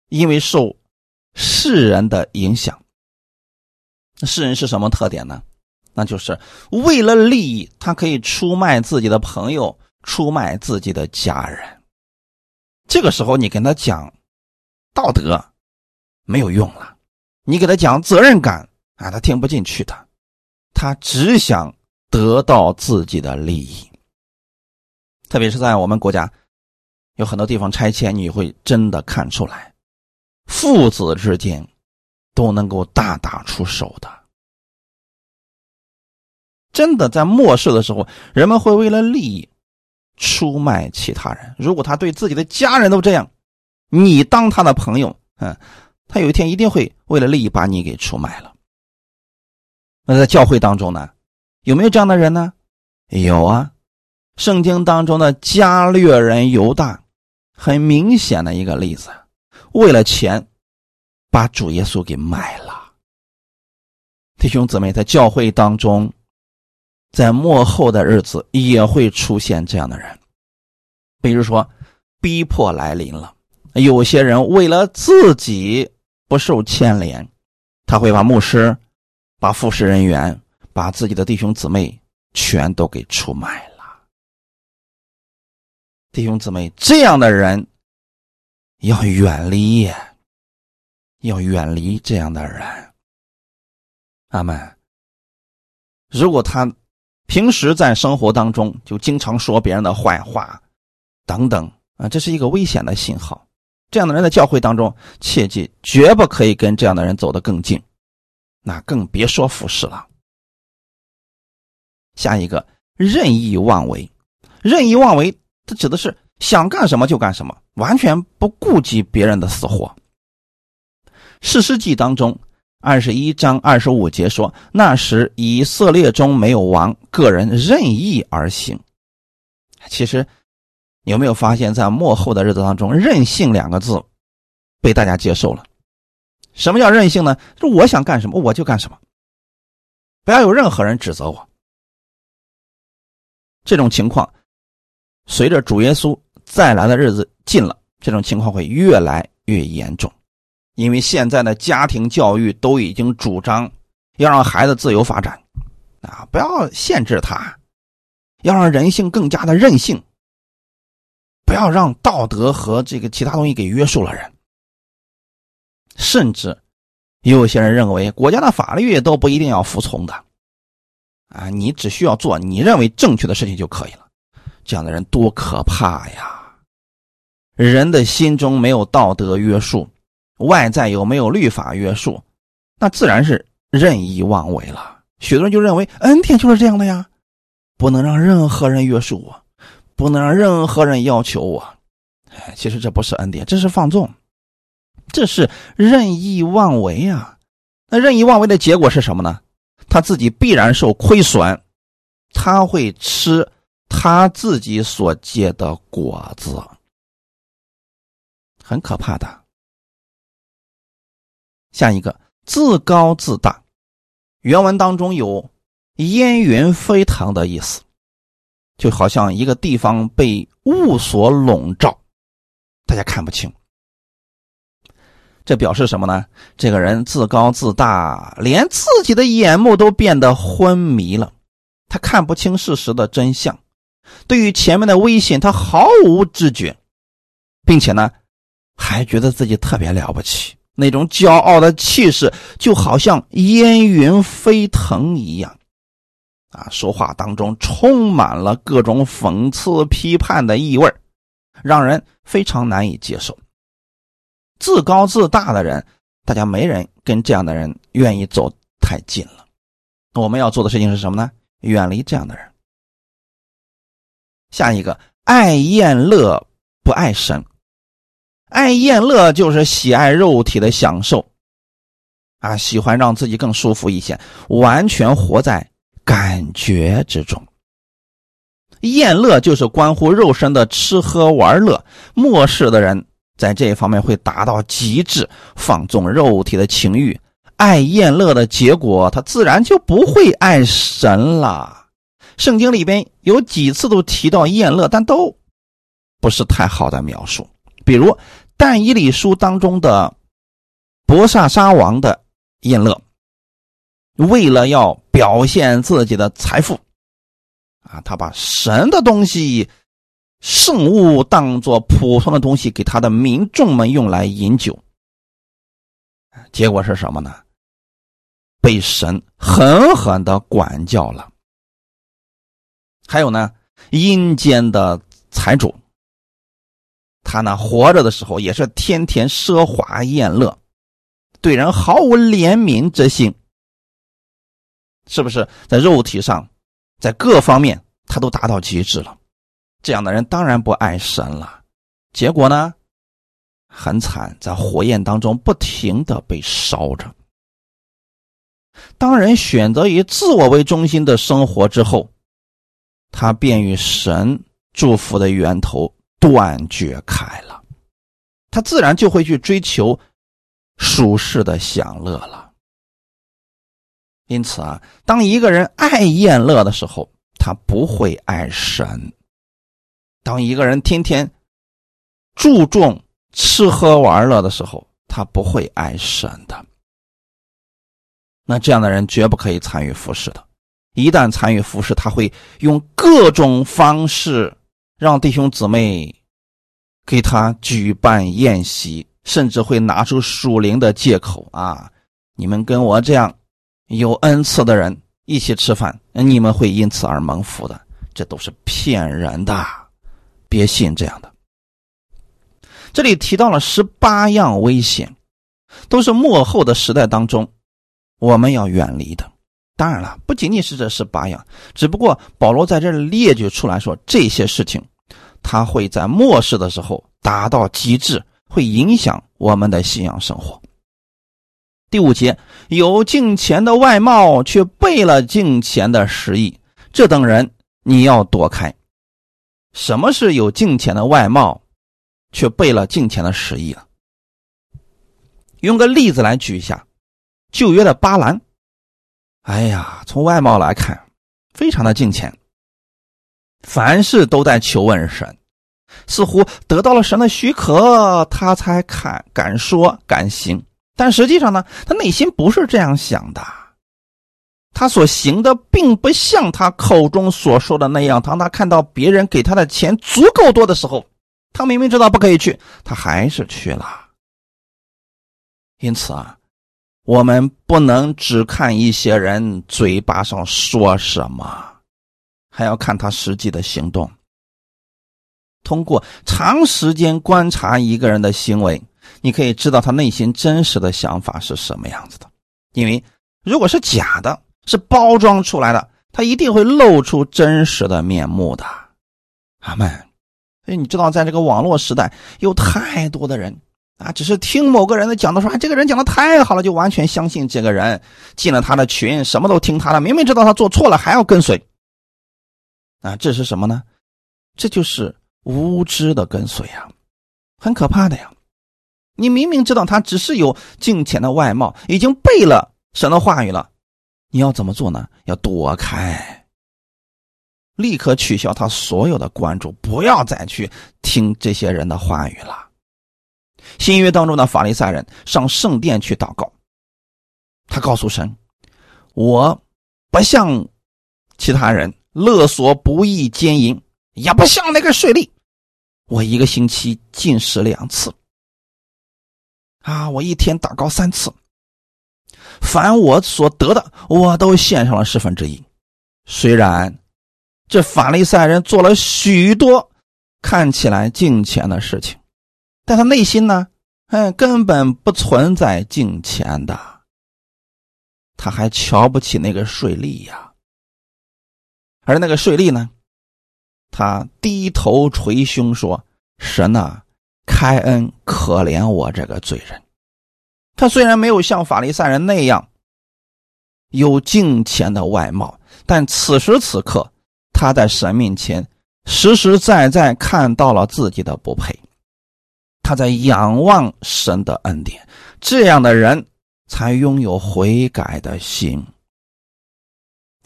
因为受世人的影响，世人是什么特点呢？那就是为了利益，他可以出卖自己的朋友，出卖自己的家人。这个时候，你跟他讲道德没有用了，你给他讲责任感啊，他听不进去的，他只想得到自己的利益。特别是在我们国家。有很多地方拆迁，你会真的看出来，父子之间都能够大打出手的。真的在末世的时候，人们会为了利益出卖其他人。如果他对自己的家人都这样，你当他的朋友，嗯，他有一天一定会为了利益把你给出卖了。那在教会当中呢，有没有这样的人呢？有啊，圣经当中的加略人犹大。很明显的一个例子，为了钱，把主耶稣给卖了。弟兄姊妹，在教会当中，在末后的日子也会出现这样的人，比如说，逼迫来临了，有些人为了自己不受牵连，他会把牧师、把服侍人员、把自己的弟兄姊妹全都给出卖了。弟兄姊妹，这样的人要远离，要远离这样的人。阿门。如果他平时在生活当中就经常说别人的坏话，等等啊，这是一个危险的信号。这样的人在教会当中，切记绝不可以跟这样的人走得更近，那更别说服侍了。下一个，任意妄为，任意妄为。这指的是想干什么就干什么，完全不顾及别人的死活。史诗记当中二十一章二十五节说：“那时以色列中没有王，个人任意而行。”其实，有没有发现，在末后的日子当中，“任性”两个字被大家接受了？什么叫任性呢？就我想干什么我就干什么，不要有任何人指责我。这种情况。随着主耶稣再来的日子近了，这种情况会越来越严重，因为现在的家庭教育都已经主张要让孩子自由发展，啊，不要限制他，要让人性更加的任性，不要让道德和这个其他东西给约束了人，甚至有些人认为国家的法律都不一定要服从的，啊，你只需要做你认为正确的事情就可以了。这样的人多可怕呀！人的心中没有道德约束，外在有没有律法约束，那自然是任意妄为了。许多人就认为恩典就是这样的呀，不能让任何人约束我，不能让任何人要求我。哎，其实这不是恩典，这是放纵。这是任意妄为啊！那任意妄为的结果是什么呢？他自己必然受亏损，他会吃他自己所结的果子，很可怕的。下一个，自高自大，原文当中有烟云飞腾的意思，就好像一个地方被雾所笼罩，大家看不清。这表示什么呢？这个人自高自大，连自己的眼目都变得昏迷了，他看不清事实的真相，对于前面的危险他毫无知觉，并且呢，还觉得自己特别了不起，那种骄傲的气势就好像烟云飞腾一样，啊，说话当中充满了各种讽刺批判的意味让人非常难以接受。自高自大的人，大家没人跟这样的人愿意走太近了。我们要做的事情是什么呢？远离这样的人。下一个，爱宴乐不爱神。爱宴乐就是喜爱肉体的享受，啊，喜欢让自己更舒服一些，完全活在感觉之中。宴乐就是关乎肉身的吃喝玩乐，漠视的人。在这一方面会达到极致，放纵肉体的情欲，爱宴乐的结果，他自然就不会爱神了。圣经里边有几次都提到宴乐，但都不是太好的描述。比如但以理书当中的伯萨沙王的宴乐，为了要表现自己的财富，啊，他把神的东西。圣物当做普通的东西给他的民众们用来饮酒，结果是什么呢？被神狠狠的管教了。还有呢，阴间的财主，他呢活着的时候也是天天奢华宴乐，对人毫无怜悯之心，是不是？在肉体上，在各方面他都达到极致了。这样的人当然不爱神了，结果呢，很惨，在火焰当中不停的被烧着。当人选择以自我为中心的生活之后，他便与神祝福的源头断绝开了，他自然就会去追求舒适的享乐了。因此啊，当一个人爱宴乐的时候，他不会爱神。当一个人天天注重吃喝玩乐的时候，他不会爱神的。那这样的人绝不可以参与服侍的。一旦参与服侍，他会用各种方式让弟兄姊妹给他举办宴席，甚至会拿出属灵的借口啊！你们跟我这样有恩赐的人一起吃饭，你们会因此而蒙福的。这都是骗人的。别信这样的。这里提到了十八样危险，都是幕后的时代当中我们要远离的。当然了，不仅仅是这十八样，只不过保罗在这列举出来说，这些事情他会在末世的时候达到极致，会影响我们的信仰生活。第五节，有敬钱的外貌，却背了敬钱的实意，这等人你要躲开。什么是有敬虔的外貌，却背了敬虔的实意了？用个例子来举一下，旧约的巴兰，哎呀，从外貌来看，非常的敬虔，凡事都在求问神，似乎得到了神的许可，他才敢敢说敢行，但实际上呢，他内心不是这样想的。他所行的并不像他口中所说的那样。当他看到别人给他的钱足够多的时候，他明明知道不可以去，他还是去了。因此啊，我们不能只看一些人嘴巴上说什么，还要看他实际的行动。通过长时间观察一个人的行为，你可以知道他内心真实的想法是什么样子的。因为如果是假的，是包装出来的，他一定会露出真实的面目的。阿门。所以你知道，在这个网络时代，有太多的人啊，只是听某个人的讲的说，这个人讲的太好了，就完全相信这个人，进了他的群，什么都听他的，明明知道他做错了，还要跟随。啊，这是什么呢？这就是无知的跟随呀，很可怕的呀。你明明知道他只是有金钱的外貌，已经背了神的话语了，你要怎么做呢？要躲开，立刻取消他所有的关注，不要再去听这些人的话语了。新约当中的法利赛人上圣殿去祷告，他告诉神：“我不像其他人勒索不义奸淫，也不像那个税吏，我一个星期进食两次。”啊！我一天祷告三次，凡我所得的，我都献上了十分之一。虽然这法利赛人做了许多看起来敬钱的事情，但他内心呢，嗯，根本不存在敬钱的。他还瞧不起那个税吏呀，而那个税吏呢，他低头捶胸说：“神呐！”开恩可怜我这个罪人，他虽然没有像法利赛人那样有敬虔的外貌，但此时此刻他在神面前实实在在看到了自己的不配，他在仰望神的恩典，这样的人才拥有悔改的心。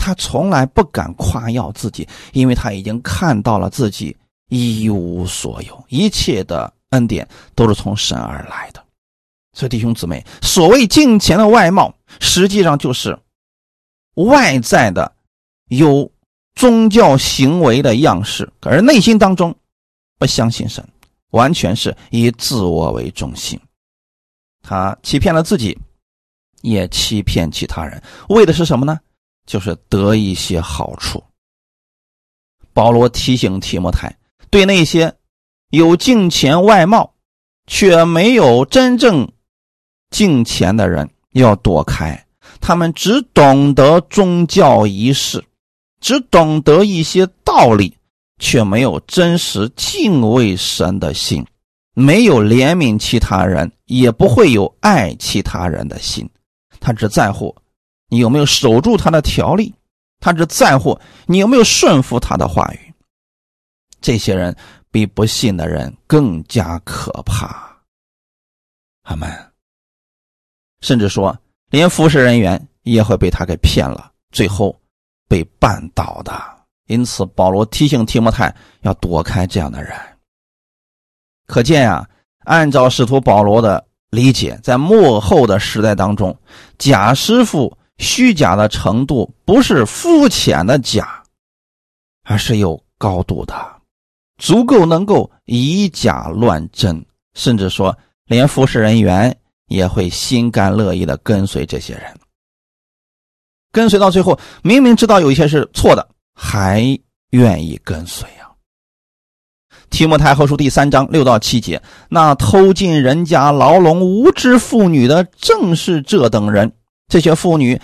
他从来不敢夸耀自己，因为他已经看到了自己一无所有，一切的。恩典都是从神而来的，所以弟兄姊妹，所谓金钱的外貌，实际上就是外在的有宗教行为的样式，而内心当中不相信神，完全是以自我为中心。他欺骗了自己，也欺骗其他人，为的是什么呢？就是得一些好处。保罗提醒提摩太，对那些。有敬钱外貌，却没有真正敬钱的人要躲开。他们只懂得宗教仪式，只懂得一些道理，却没有真实敬畏神的心，没有怜悯其他人，也不会有爱其他人的心。他只在乎你有没有守住他的条例，他只在乎你有没有顺服他的话语。这些人。比不信的人更加可怕，阿门。甚至说，连服侍人员也会被他给骗了，最后被绊倒的。因此，保罗提醒提摩太要躲开这样的人。可见呀，按照使徒保罗的理解，在幕后的时代当中，假师傅虚假的程度不是肤浅的假，而是有高度的。足够能够以假乱真，甚至说连服侍人员也会心甘乐意的跟随这些人。跟随到最后，明明知道有一些是错的，还愿意跟随啊。提摩太后书第三章六到七节，那偷进人家牢笼无知妇女的，正是这等人。这些妇女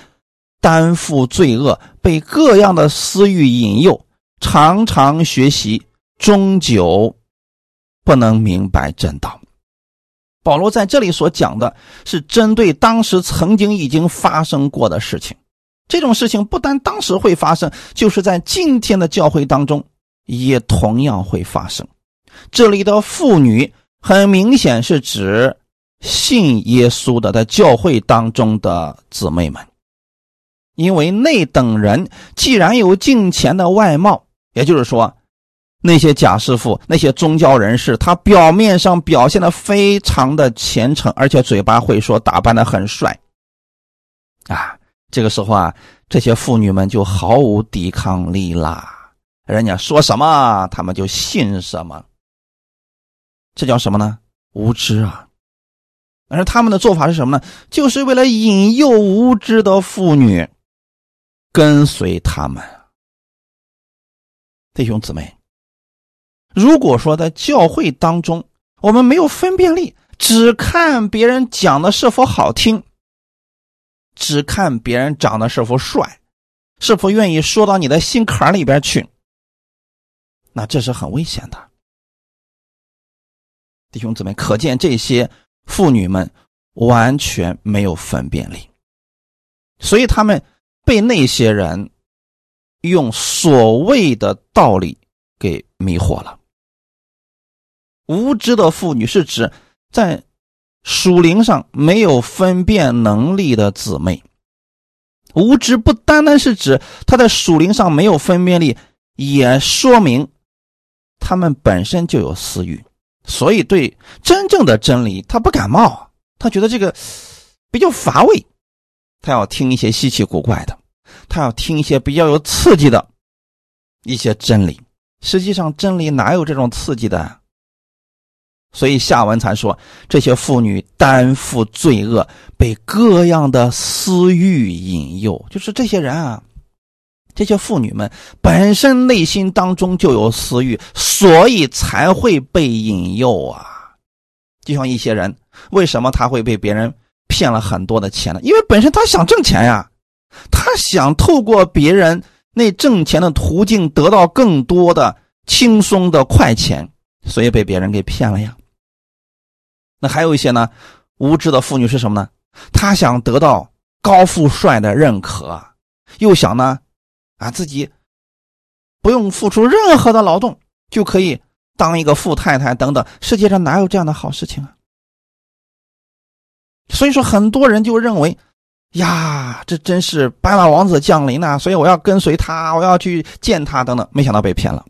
担负罪恶，被各样的私欲引诱，常常学习。终究不能明白真道。保罗在这里所讲的是针对当时曾经已经发生过的事情。这种事情不单当时会发生，就是在今天的教会当中也同样会发生。这里的妇女很明显是指信耶稣的在教会当中的姊妹们，因为那等人既然有敬虔的外貌，也就是说。那些假师傅、那些宗教人士，他表面上表现的非常的虔诚，而且嘴巴会说，打扮的很帅，啊，这个时候啊，这些妇女们就毫无抵抗力啦。人家说什么，他们就信什么。这叫什么呢？无知啊！而他们的做法是什么呢？就是为了引诱无知的妇女跟随他们。弟兄姊妹，如果说在教会当中，我们没有分辨力，只看别人讲的是否好听，只看别人长得是否帅，是否愿意说到你的心坎里边去，那这是很危险的。弟兄姊妹，可见这些。妇女们完全没有分辨力，所以他们被那些人用所谓的道理给迷惑了。无知的妇女是指在属灵上没有分辨能力的姊妹。无知不单单是指她在属灵上没有分辨力，也说明他们本身就有私欲。所以，对真正的真理，他不感冒，他觉得这个比较乏味，他要听一些稀奇古怪的，他要听一些比较有刺激的一些真理。实际上，真理哪有这种刺激的？所以下文才说，这些妇女担负罪恶，被各样的私欲引诱，就是这些人啊。这些妇女们本身内心当中就有私欲，所以才会被引诱啊。就像一些人，为什么他会被别人骗了很多的钱呢？因为本身他想挣钱呀，他想透过别人那挣钱的途径得到更多的轻松的快钱，所以被别人给骗了呀。那还有一些呢，无知的妇女是什么呢？她想得到高富帅的认可，又想呢。啊，自己不用付出任何的劳动就可以当一个富太太等等，世界上哪有这样的好事情啊？所以说，很多人就认为，呀，这真是白马王子降临呐，所以我要跟随他，我要去见他等等。没想到被骗了，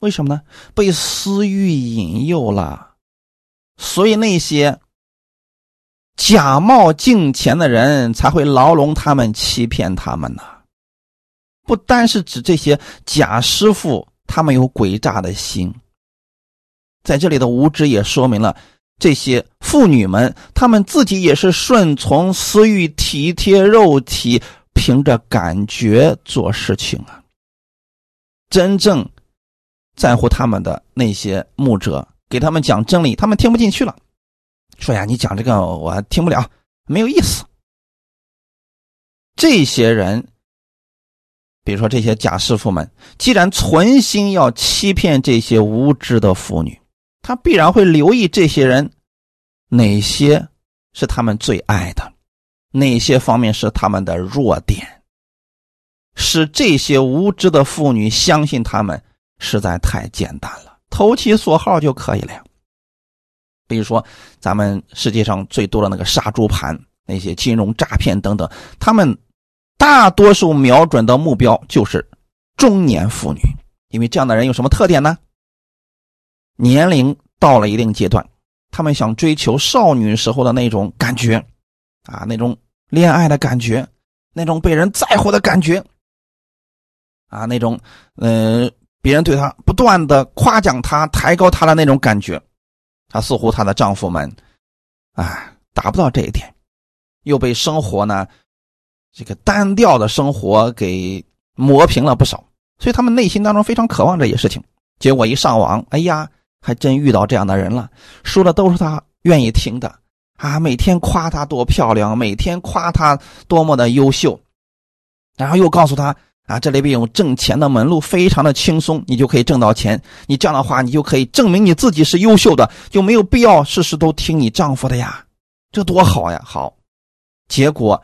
为什么呢？被私欲引诱了，所以那些假冒敬钱的人才会牢笼他们，欺骗他们呢。不单是指这些假师傅，他们有诡诈的心。在这里的无知也说明了，这些妇女们，她们自己也是顺从私欲、体贴肉体，凭着感觉做事情啊。真正在乎他们的那些牧者，给他们讲真理，他们听不进去了，说呀，你讲这个我听不了，没有意思。这些人。比如说，这些假师傅们，既然存心要欺骗这些无知的妇女，他必然会留意这些人哪些是他们最爱的，哪些方面是他们的弱点，使这些无知的妇女相信他们实在太简单了，投其所好就可以了。呀。比如说，咱们世界上最多的那个杀猪盘，那些金融诈骗等等，他们。大多数瞄准的目标就是中年妇女，因为这样的人有什么特点呢？年龄到了一定阶段，他们想追求少女时候的那种感觉，啊，那种恋爱的感觉，那种被人在乎的感觉，啊，那种，嗯，别人对她不断的夸奖她、抬高她的那种感觉，她似乎她的丈夫们，啊，达不到这一点，又被生活呢。这个单调的生活给磨平了不少，所以他们内心当中非常渴望这些事情。结果一上网，哎呀，还真遇到这样的人了，说的都是他愿意听的啊，每天夸她多漂亮，每天夸她多么的优秀，然后又告诉他啊，这里边有挣钱的门路，非常的轻松，你就可以挣到钱。你这样的话，你就可以证明你自己是优秀的，就没有必要事事都听你丈夫的呀，这多好呀！好，结果。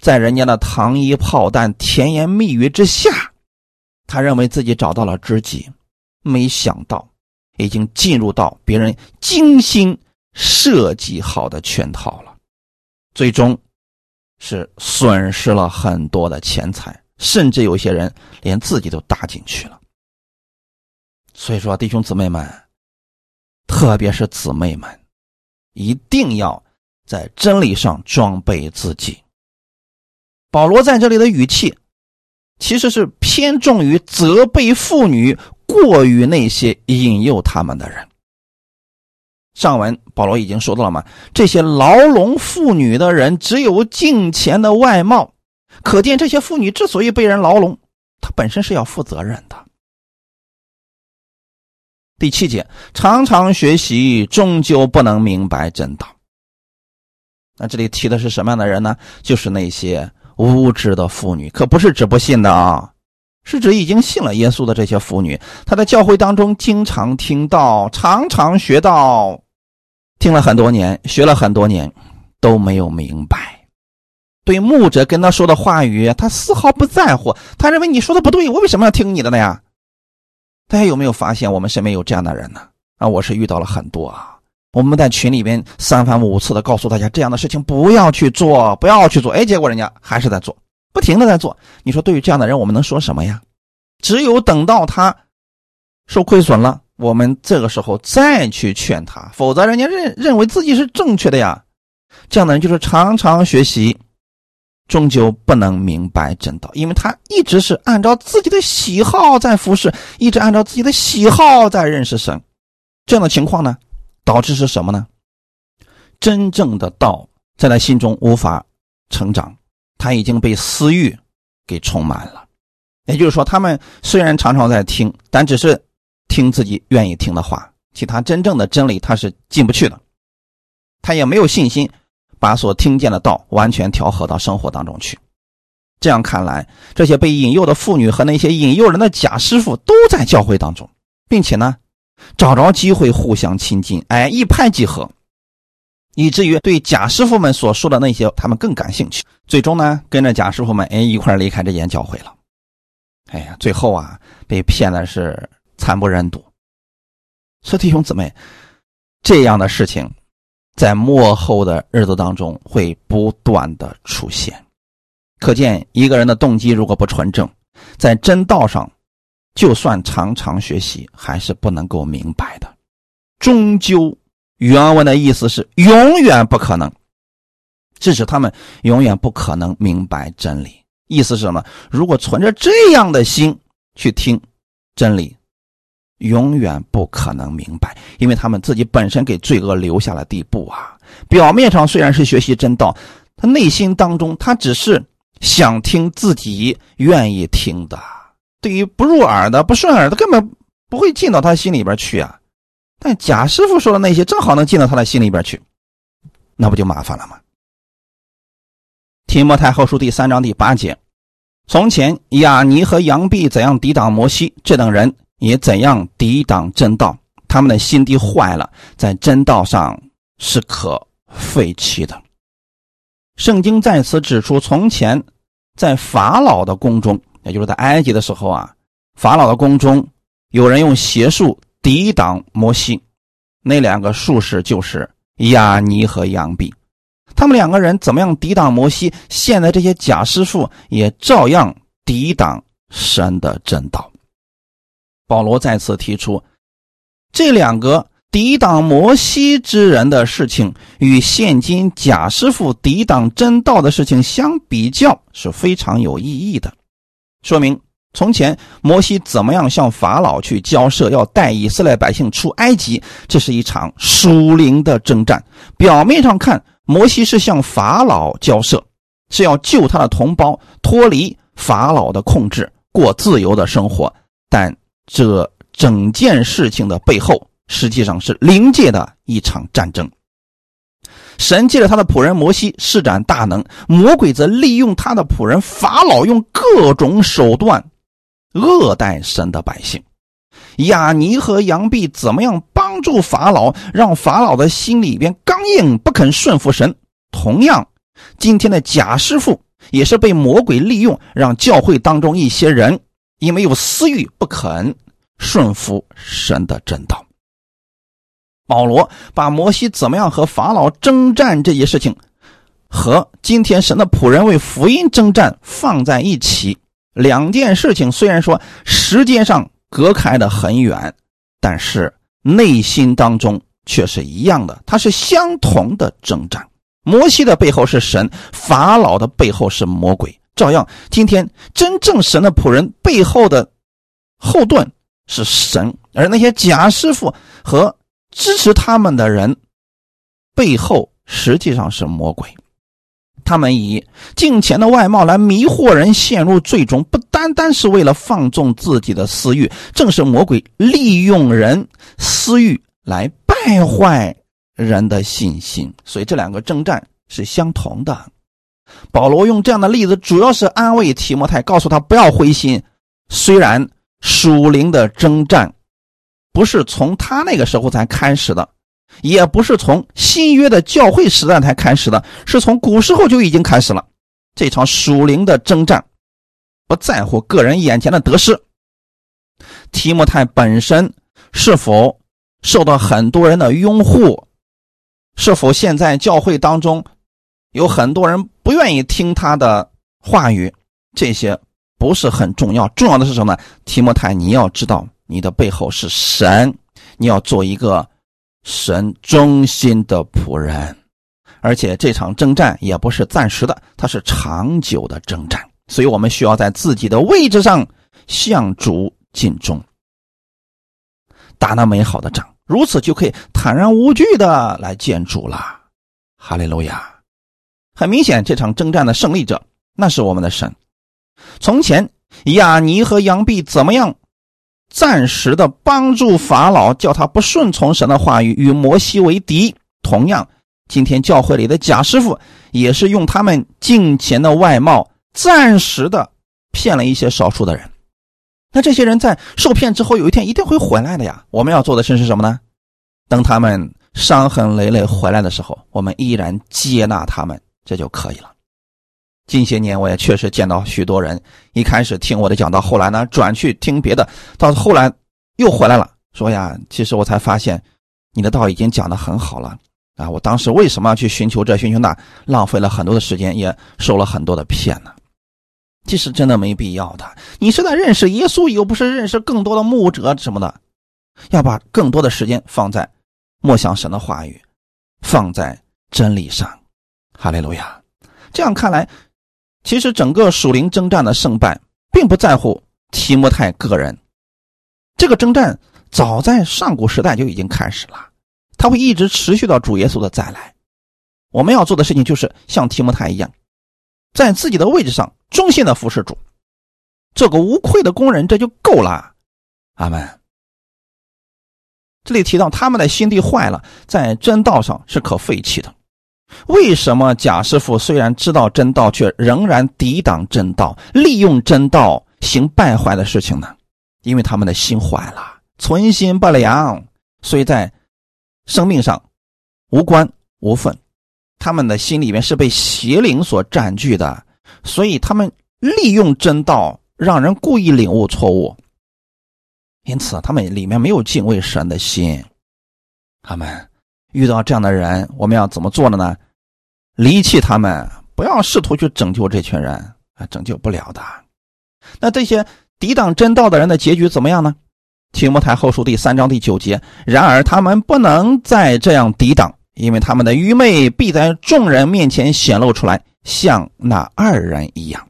在人家的糖衣炮弹、甜言蜜语之下，他认为自己找到了知己，没想到已经进入到别人精心设计好的圈套了，最终是损失了很多的钱财，甚至有些人连自己都搭进去了。所以说，弟兄姊妹们，特别是姊妹们，一定要在真理上装备自己。保罗在这里的语气，其实是偏重于责备妇女，过于那些引诱他们的人。上文保罗已经说到了嘛，这些牢笼妇女的人只有敬虔的外貌，可见这些妇女之所以被人牢笼，她本身是要负责任的。第七节，常常学习，终究不能明白真道。那这里提的是什么样的人呢？就是那些无知的妇女，可不是指不信的啊，是指已经信了耶稣的这些妇女。她在教会当中经常听到，常常学到，听了很多年，学了很多年，都没有明白。对牧者跟他说的话语，他丝毫不在乎。他认为你说的不对，我为什么要听你的呢呀？大家有没有发现，我们身边有这样的人呢？啊，我是遇到了很多啊。我们在群里边三番五次的告诉大家这样的事情不要去做，不要去做。哎，结果人家还是在做，不停的在做。你说对于这样的人，我们能说什么呀？只有等到他受亏损了，我们这个时候再去劝他，否则人家认认为自己是正确的呀。这样的人就是常常学习，终究不能明白真道，因为他一直是按照自己的喜好在服侍，一直按照自己的喜好在认识神。这样的情况呢？导致是什么呢？真正的道在他心中无法成长，他已经被私欲给充满了。也就是说，他们虽然常常在听，但只是听自己愿意听的话，其他真正的真理他是进不去的。他也没有信心把所听见的道完全调和到生活当中去。这样看来，这些被引诱的妇女和那些引诱人的假师傅都在教会当中，并且呢。找着机会互相亲近，哎，一拍即合，以至于对贾师傅们所说的那些，他们更感兴趣。最终呢，跟着贾师傅们，哎，一块离开这间教会了。哎呀，最后啊，被骗的是惨不忍睹。所以弟兄姊妹，这样的事情，在末后的日子当中会不断的出现。可见一个人的动机如果不纯正，在真道上。就算常常学习，还是不能够明白的。终究，原文的意思是永远不可能，是指他们永远不可能明白真理。意思是什么？如果存着这样的心去听真理，永远不可能明白，因为他们自己本身给罪恶留下了地步啊。表面上虽然是学习真道，他内心当中他只是想听自己愿意听的。对于不入耳的、不顺耳的，根本不会进到他心里边去啊。但贾师傅说的那些，正好能进到他的心里边去，那不就麻烦了吗？提摩太后书第三章第八节：从前亚尼和杨毕怎样抵挡摩西，这等人也怎样抵挡真道。他们的心地坏了，在真道上是可废弃的。圣经在此指出，从前在法老的宫中。也就是在埃及的时候啊，法老的宫中有人用邪术抵挡摩西，那两个术士就是亚尼和杨毕。他们两个人怎么样抵挡摩西？现在这些假师傅也照样抵挡神的真道。保罗再次提出，这两个抵挡摩西之人的事情，与现今假师傅抵挡真道的事情相比较，是非常有意义的。说明从前摩西怎么样向法老去交涉，要带以色列百姓出埃及，这是一场属灵的征战。表面上看，摩西是向法老交涉，是要救他的同胞脱离法老的控制，过自由的生活。但这整件事情的背后，实际上是灵界的一场战争。神借着他的仆人摩西施展大能，魔鬼则利用他的仆人法老用各种手段恶待神的百姓。亚尼和杨毕怎么样帮助法老，让法老的心里边刚硬，不肯顺服神？同样，今天的贾师傅也是被魔鬼利用，让教会当中一些人因为有私欲，不肯顺服神的真道。保罗把摩西怎么样和法老征战这些事情，和今天神的仆人为福音征战放在一起，两件事情虽然说时间上隔开的很远，但是内心当中却是一样的，它是相同的征战。摩西的背后是神，法老的背后是魔鬼。照样，今天真正神的仆人背后的后盾是神，而那些假师傅和支持他们的人背后实际上是魔鬼。他们以金钱的外貌来迷惑人，陷入最终不单单是为了放纵自己的私欲，正是魔鬼利用人私欲来败坏人的信心。所以这两个征战是相同的。保罗用这样的例子，主要是安慰提摩太，告诉他不要灰心。虽然属灵的征战不是从他那个时候才开始的。也不是从新约的教会时代才开始的，是从古时候就已经开始了。这场属灵的征战，不在乎个人眼前的得失。提摩太本身是否受到很多人的拥护，是否现在教会当中有很多人不愿意听他的话语，这些不是很重要。重要的是什么？提摩太，你要知道你的背后是神，你要做一个。神忠心的仆人，而且这场征战也不是暂时的，它是长久的征战。所以我们需要在自己的位置上向主尽忠，打那美好的仗，如此就可以坦然无惧的来见主了。哈利路亚！很明显，这场征战的胜利者那是我们的神。从前亚尼和杨毕怎么样？暂时的帮助法老，叫他不顺从神的话语，与摩西为敌。同样，今天教会里的假师傅也是用他们敬虔的外貌，暂时的骗了一些少数的人。那这些人在受骗之后，有一天一定会回来的呀。我们要做的事是什么呢？等他们伤痕累累回来的时候，我们依然接纳他们，这就可以了。近些年，我也确实见到许多人，一开始听我的讲道，后来呢转去听别的，到后来又回来了，说呀，其实我才发现，你的道已经讲得很好了啊！我当时为什么要去寻求这寻求那，浪费了很多的时间，也受了很多的骗呢？其实真的没必要的。你是在认识耶稣，又不是认识更多的牧者什么的，要把更多的时间放在默想神的话语，放在真理上。哈利路亚！这样看来。其实，整个属灵征战的胜败，并不在乎提摩太个人。这个征战早在上古时代就已经开始了，它会一直持续到主耶稣的再来。我们要做的事情就是像提摩太一样，在自己的位置上忠心的服侍主，做个无愧的工人，这就够了。阿门。这里提到他们的心地坏了，在真道上是可废弃的。为什么贾师傅虽然知道真道，却仍然抵挡真道，利用真道行败坏的事情呢？因为他们的心坏了，存心不良，所以在生命上无关无分。他们的心里面是被邪灵所占据的，所以他们利用真道，让人故意领悟错误。因此，他们里面没有敬畏神的心。他们。遇到这样的人，我们要怎么做的呢？离弃他们，不要试图去拯救这群人啊，拯救不了的。那这些抵挡真道的人的结局怎么样呢？提摩太后书第三章第九节。然而他们不能再这样抵挡，因为他们的愚昧必在众人面前显露出来，像那二人一样。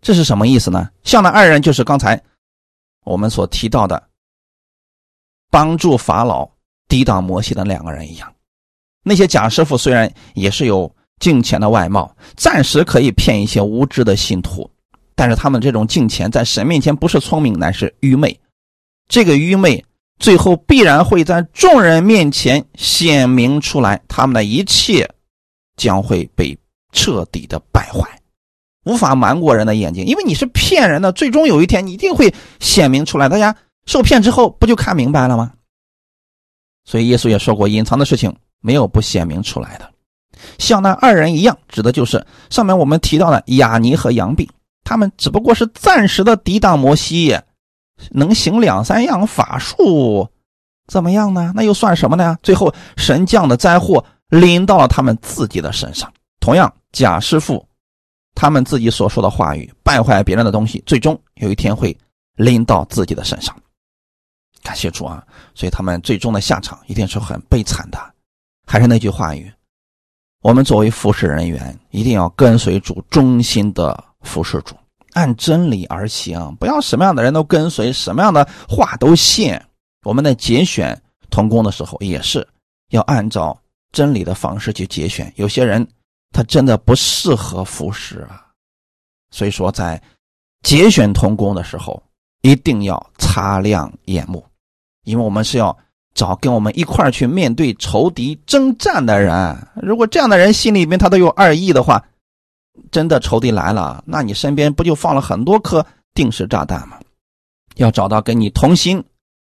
这是什么意思呢？像那二人就是刚才我们所提到的，帮助法老。抵挡摩西的两个人一样，那些假师傅虽然也是有敬虔的外貌，暂时可以骗一些无知的信徒，但是他们这种敬虔在神面前不是聪明，乃是愚昧。这个愚昧最后必然会在众人面前显明出来，他们的一切将会被彻底的败坏，无法瞒过人的眼睛，因为你是骗人的，最终有一天你一定会显明出来。大家受骗之后不就看明白了吗？所以耶稣也说过，隐藏的事情没有不显明出来的。像那二人一样，指的就是上面我们提到的雅尼和杨毕，他们只不过是暂时的抵挡摩西，能行两三样法术，怎么样呢？那又算什么呢？最后神降的灾祸临到了他们自己的身上。同样，贾师傅他们自己所说的话语，败坏别人的东西，最终有一天会临到自己的身上。感谢主啊！所以他们最终的下场一定是很悲惨的。还是那句话语，我们作为服侍人员，一定要跟随主，忠心的服侍主，按真理而行，不要什么样的人都跟随，什么样的话都信。我们在节选童工的时候，也是要按照真理的方式去节选。有些人他真的不适合服侍啊，所以说在节选童工的时候，一定要擦亮眼目，因为我们是要找跟我们一块去面对仇敌征战的人。如果这样的人心里面他都有二意的话，真的仇敌来了，那你身边不就放了很多颗定时炸弹吗？要找到跟你同心、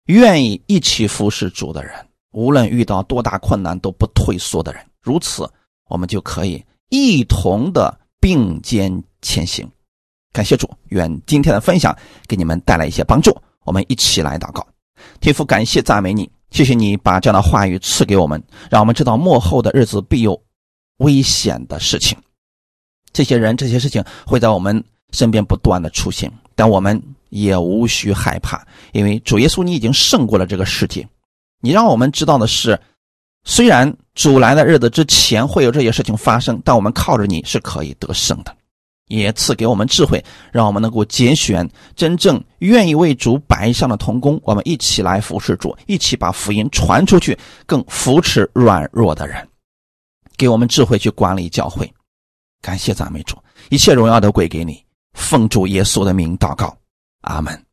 愿意一起服侍主的人，无论遇到多大困难都不退缩的人，如此我们就可以一同的并肩前行。感谢主，愿今天的分享给你们带来一些帮助。我们一起来祷告，天父，感谢赞美你，谢谢你把这样的话语赐给我们，让我们知道幕后的日子必有危险的事情。这些人、这些事情会在我们身边不断的出现，但我们也无需害怕，因为主耶稣你已经胜过了这个世界。你让我们知道的是，虽然主来的日子之前会有这些事情发生，但我们靠着你是可以得胜的。也赐给我们智慧，让我们能够拣选真正愿意为主摆上的童工，我们一起来服侍主，一起把福音传出去，更扶持软弱的人，给我们智慧去管理教会。感谢赞美主，一切荣耀都归给你。奉主耶稣的名祷告，阿门。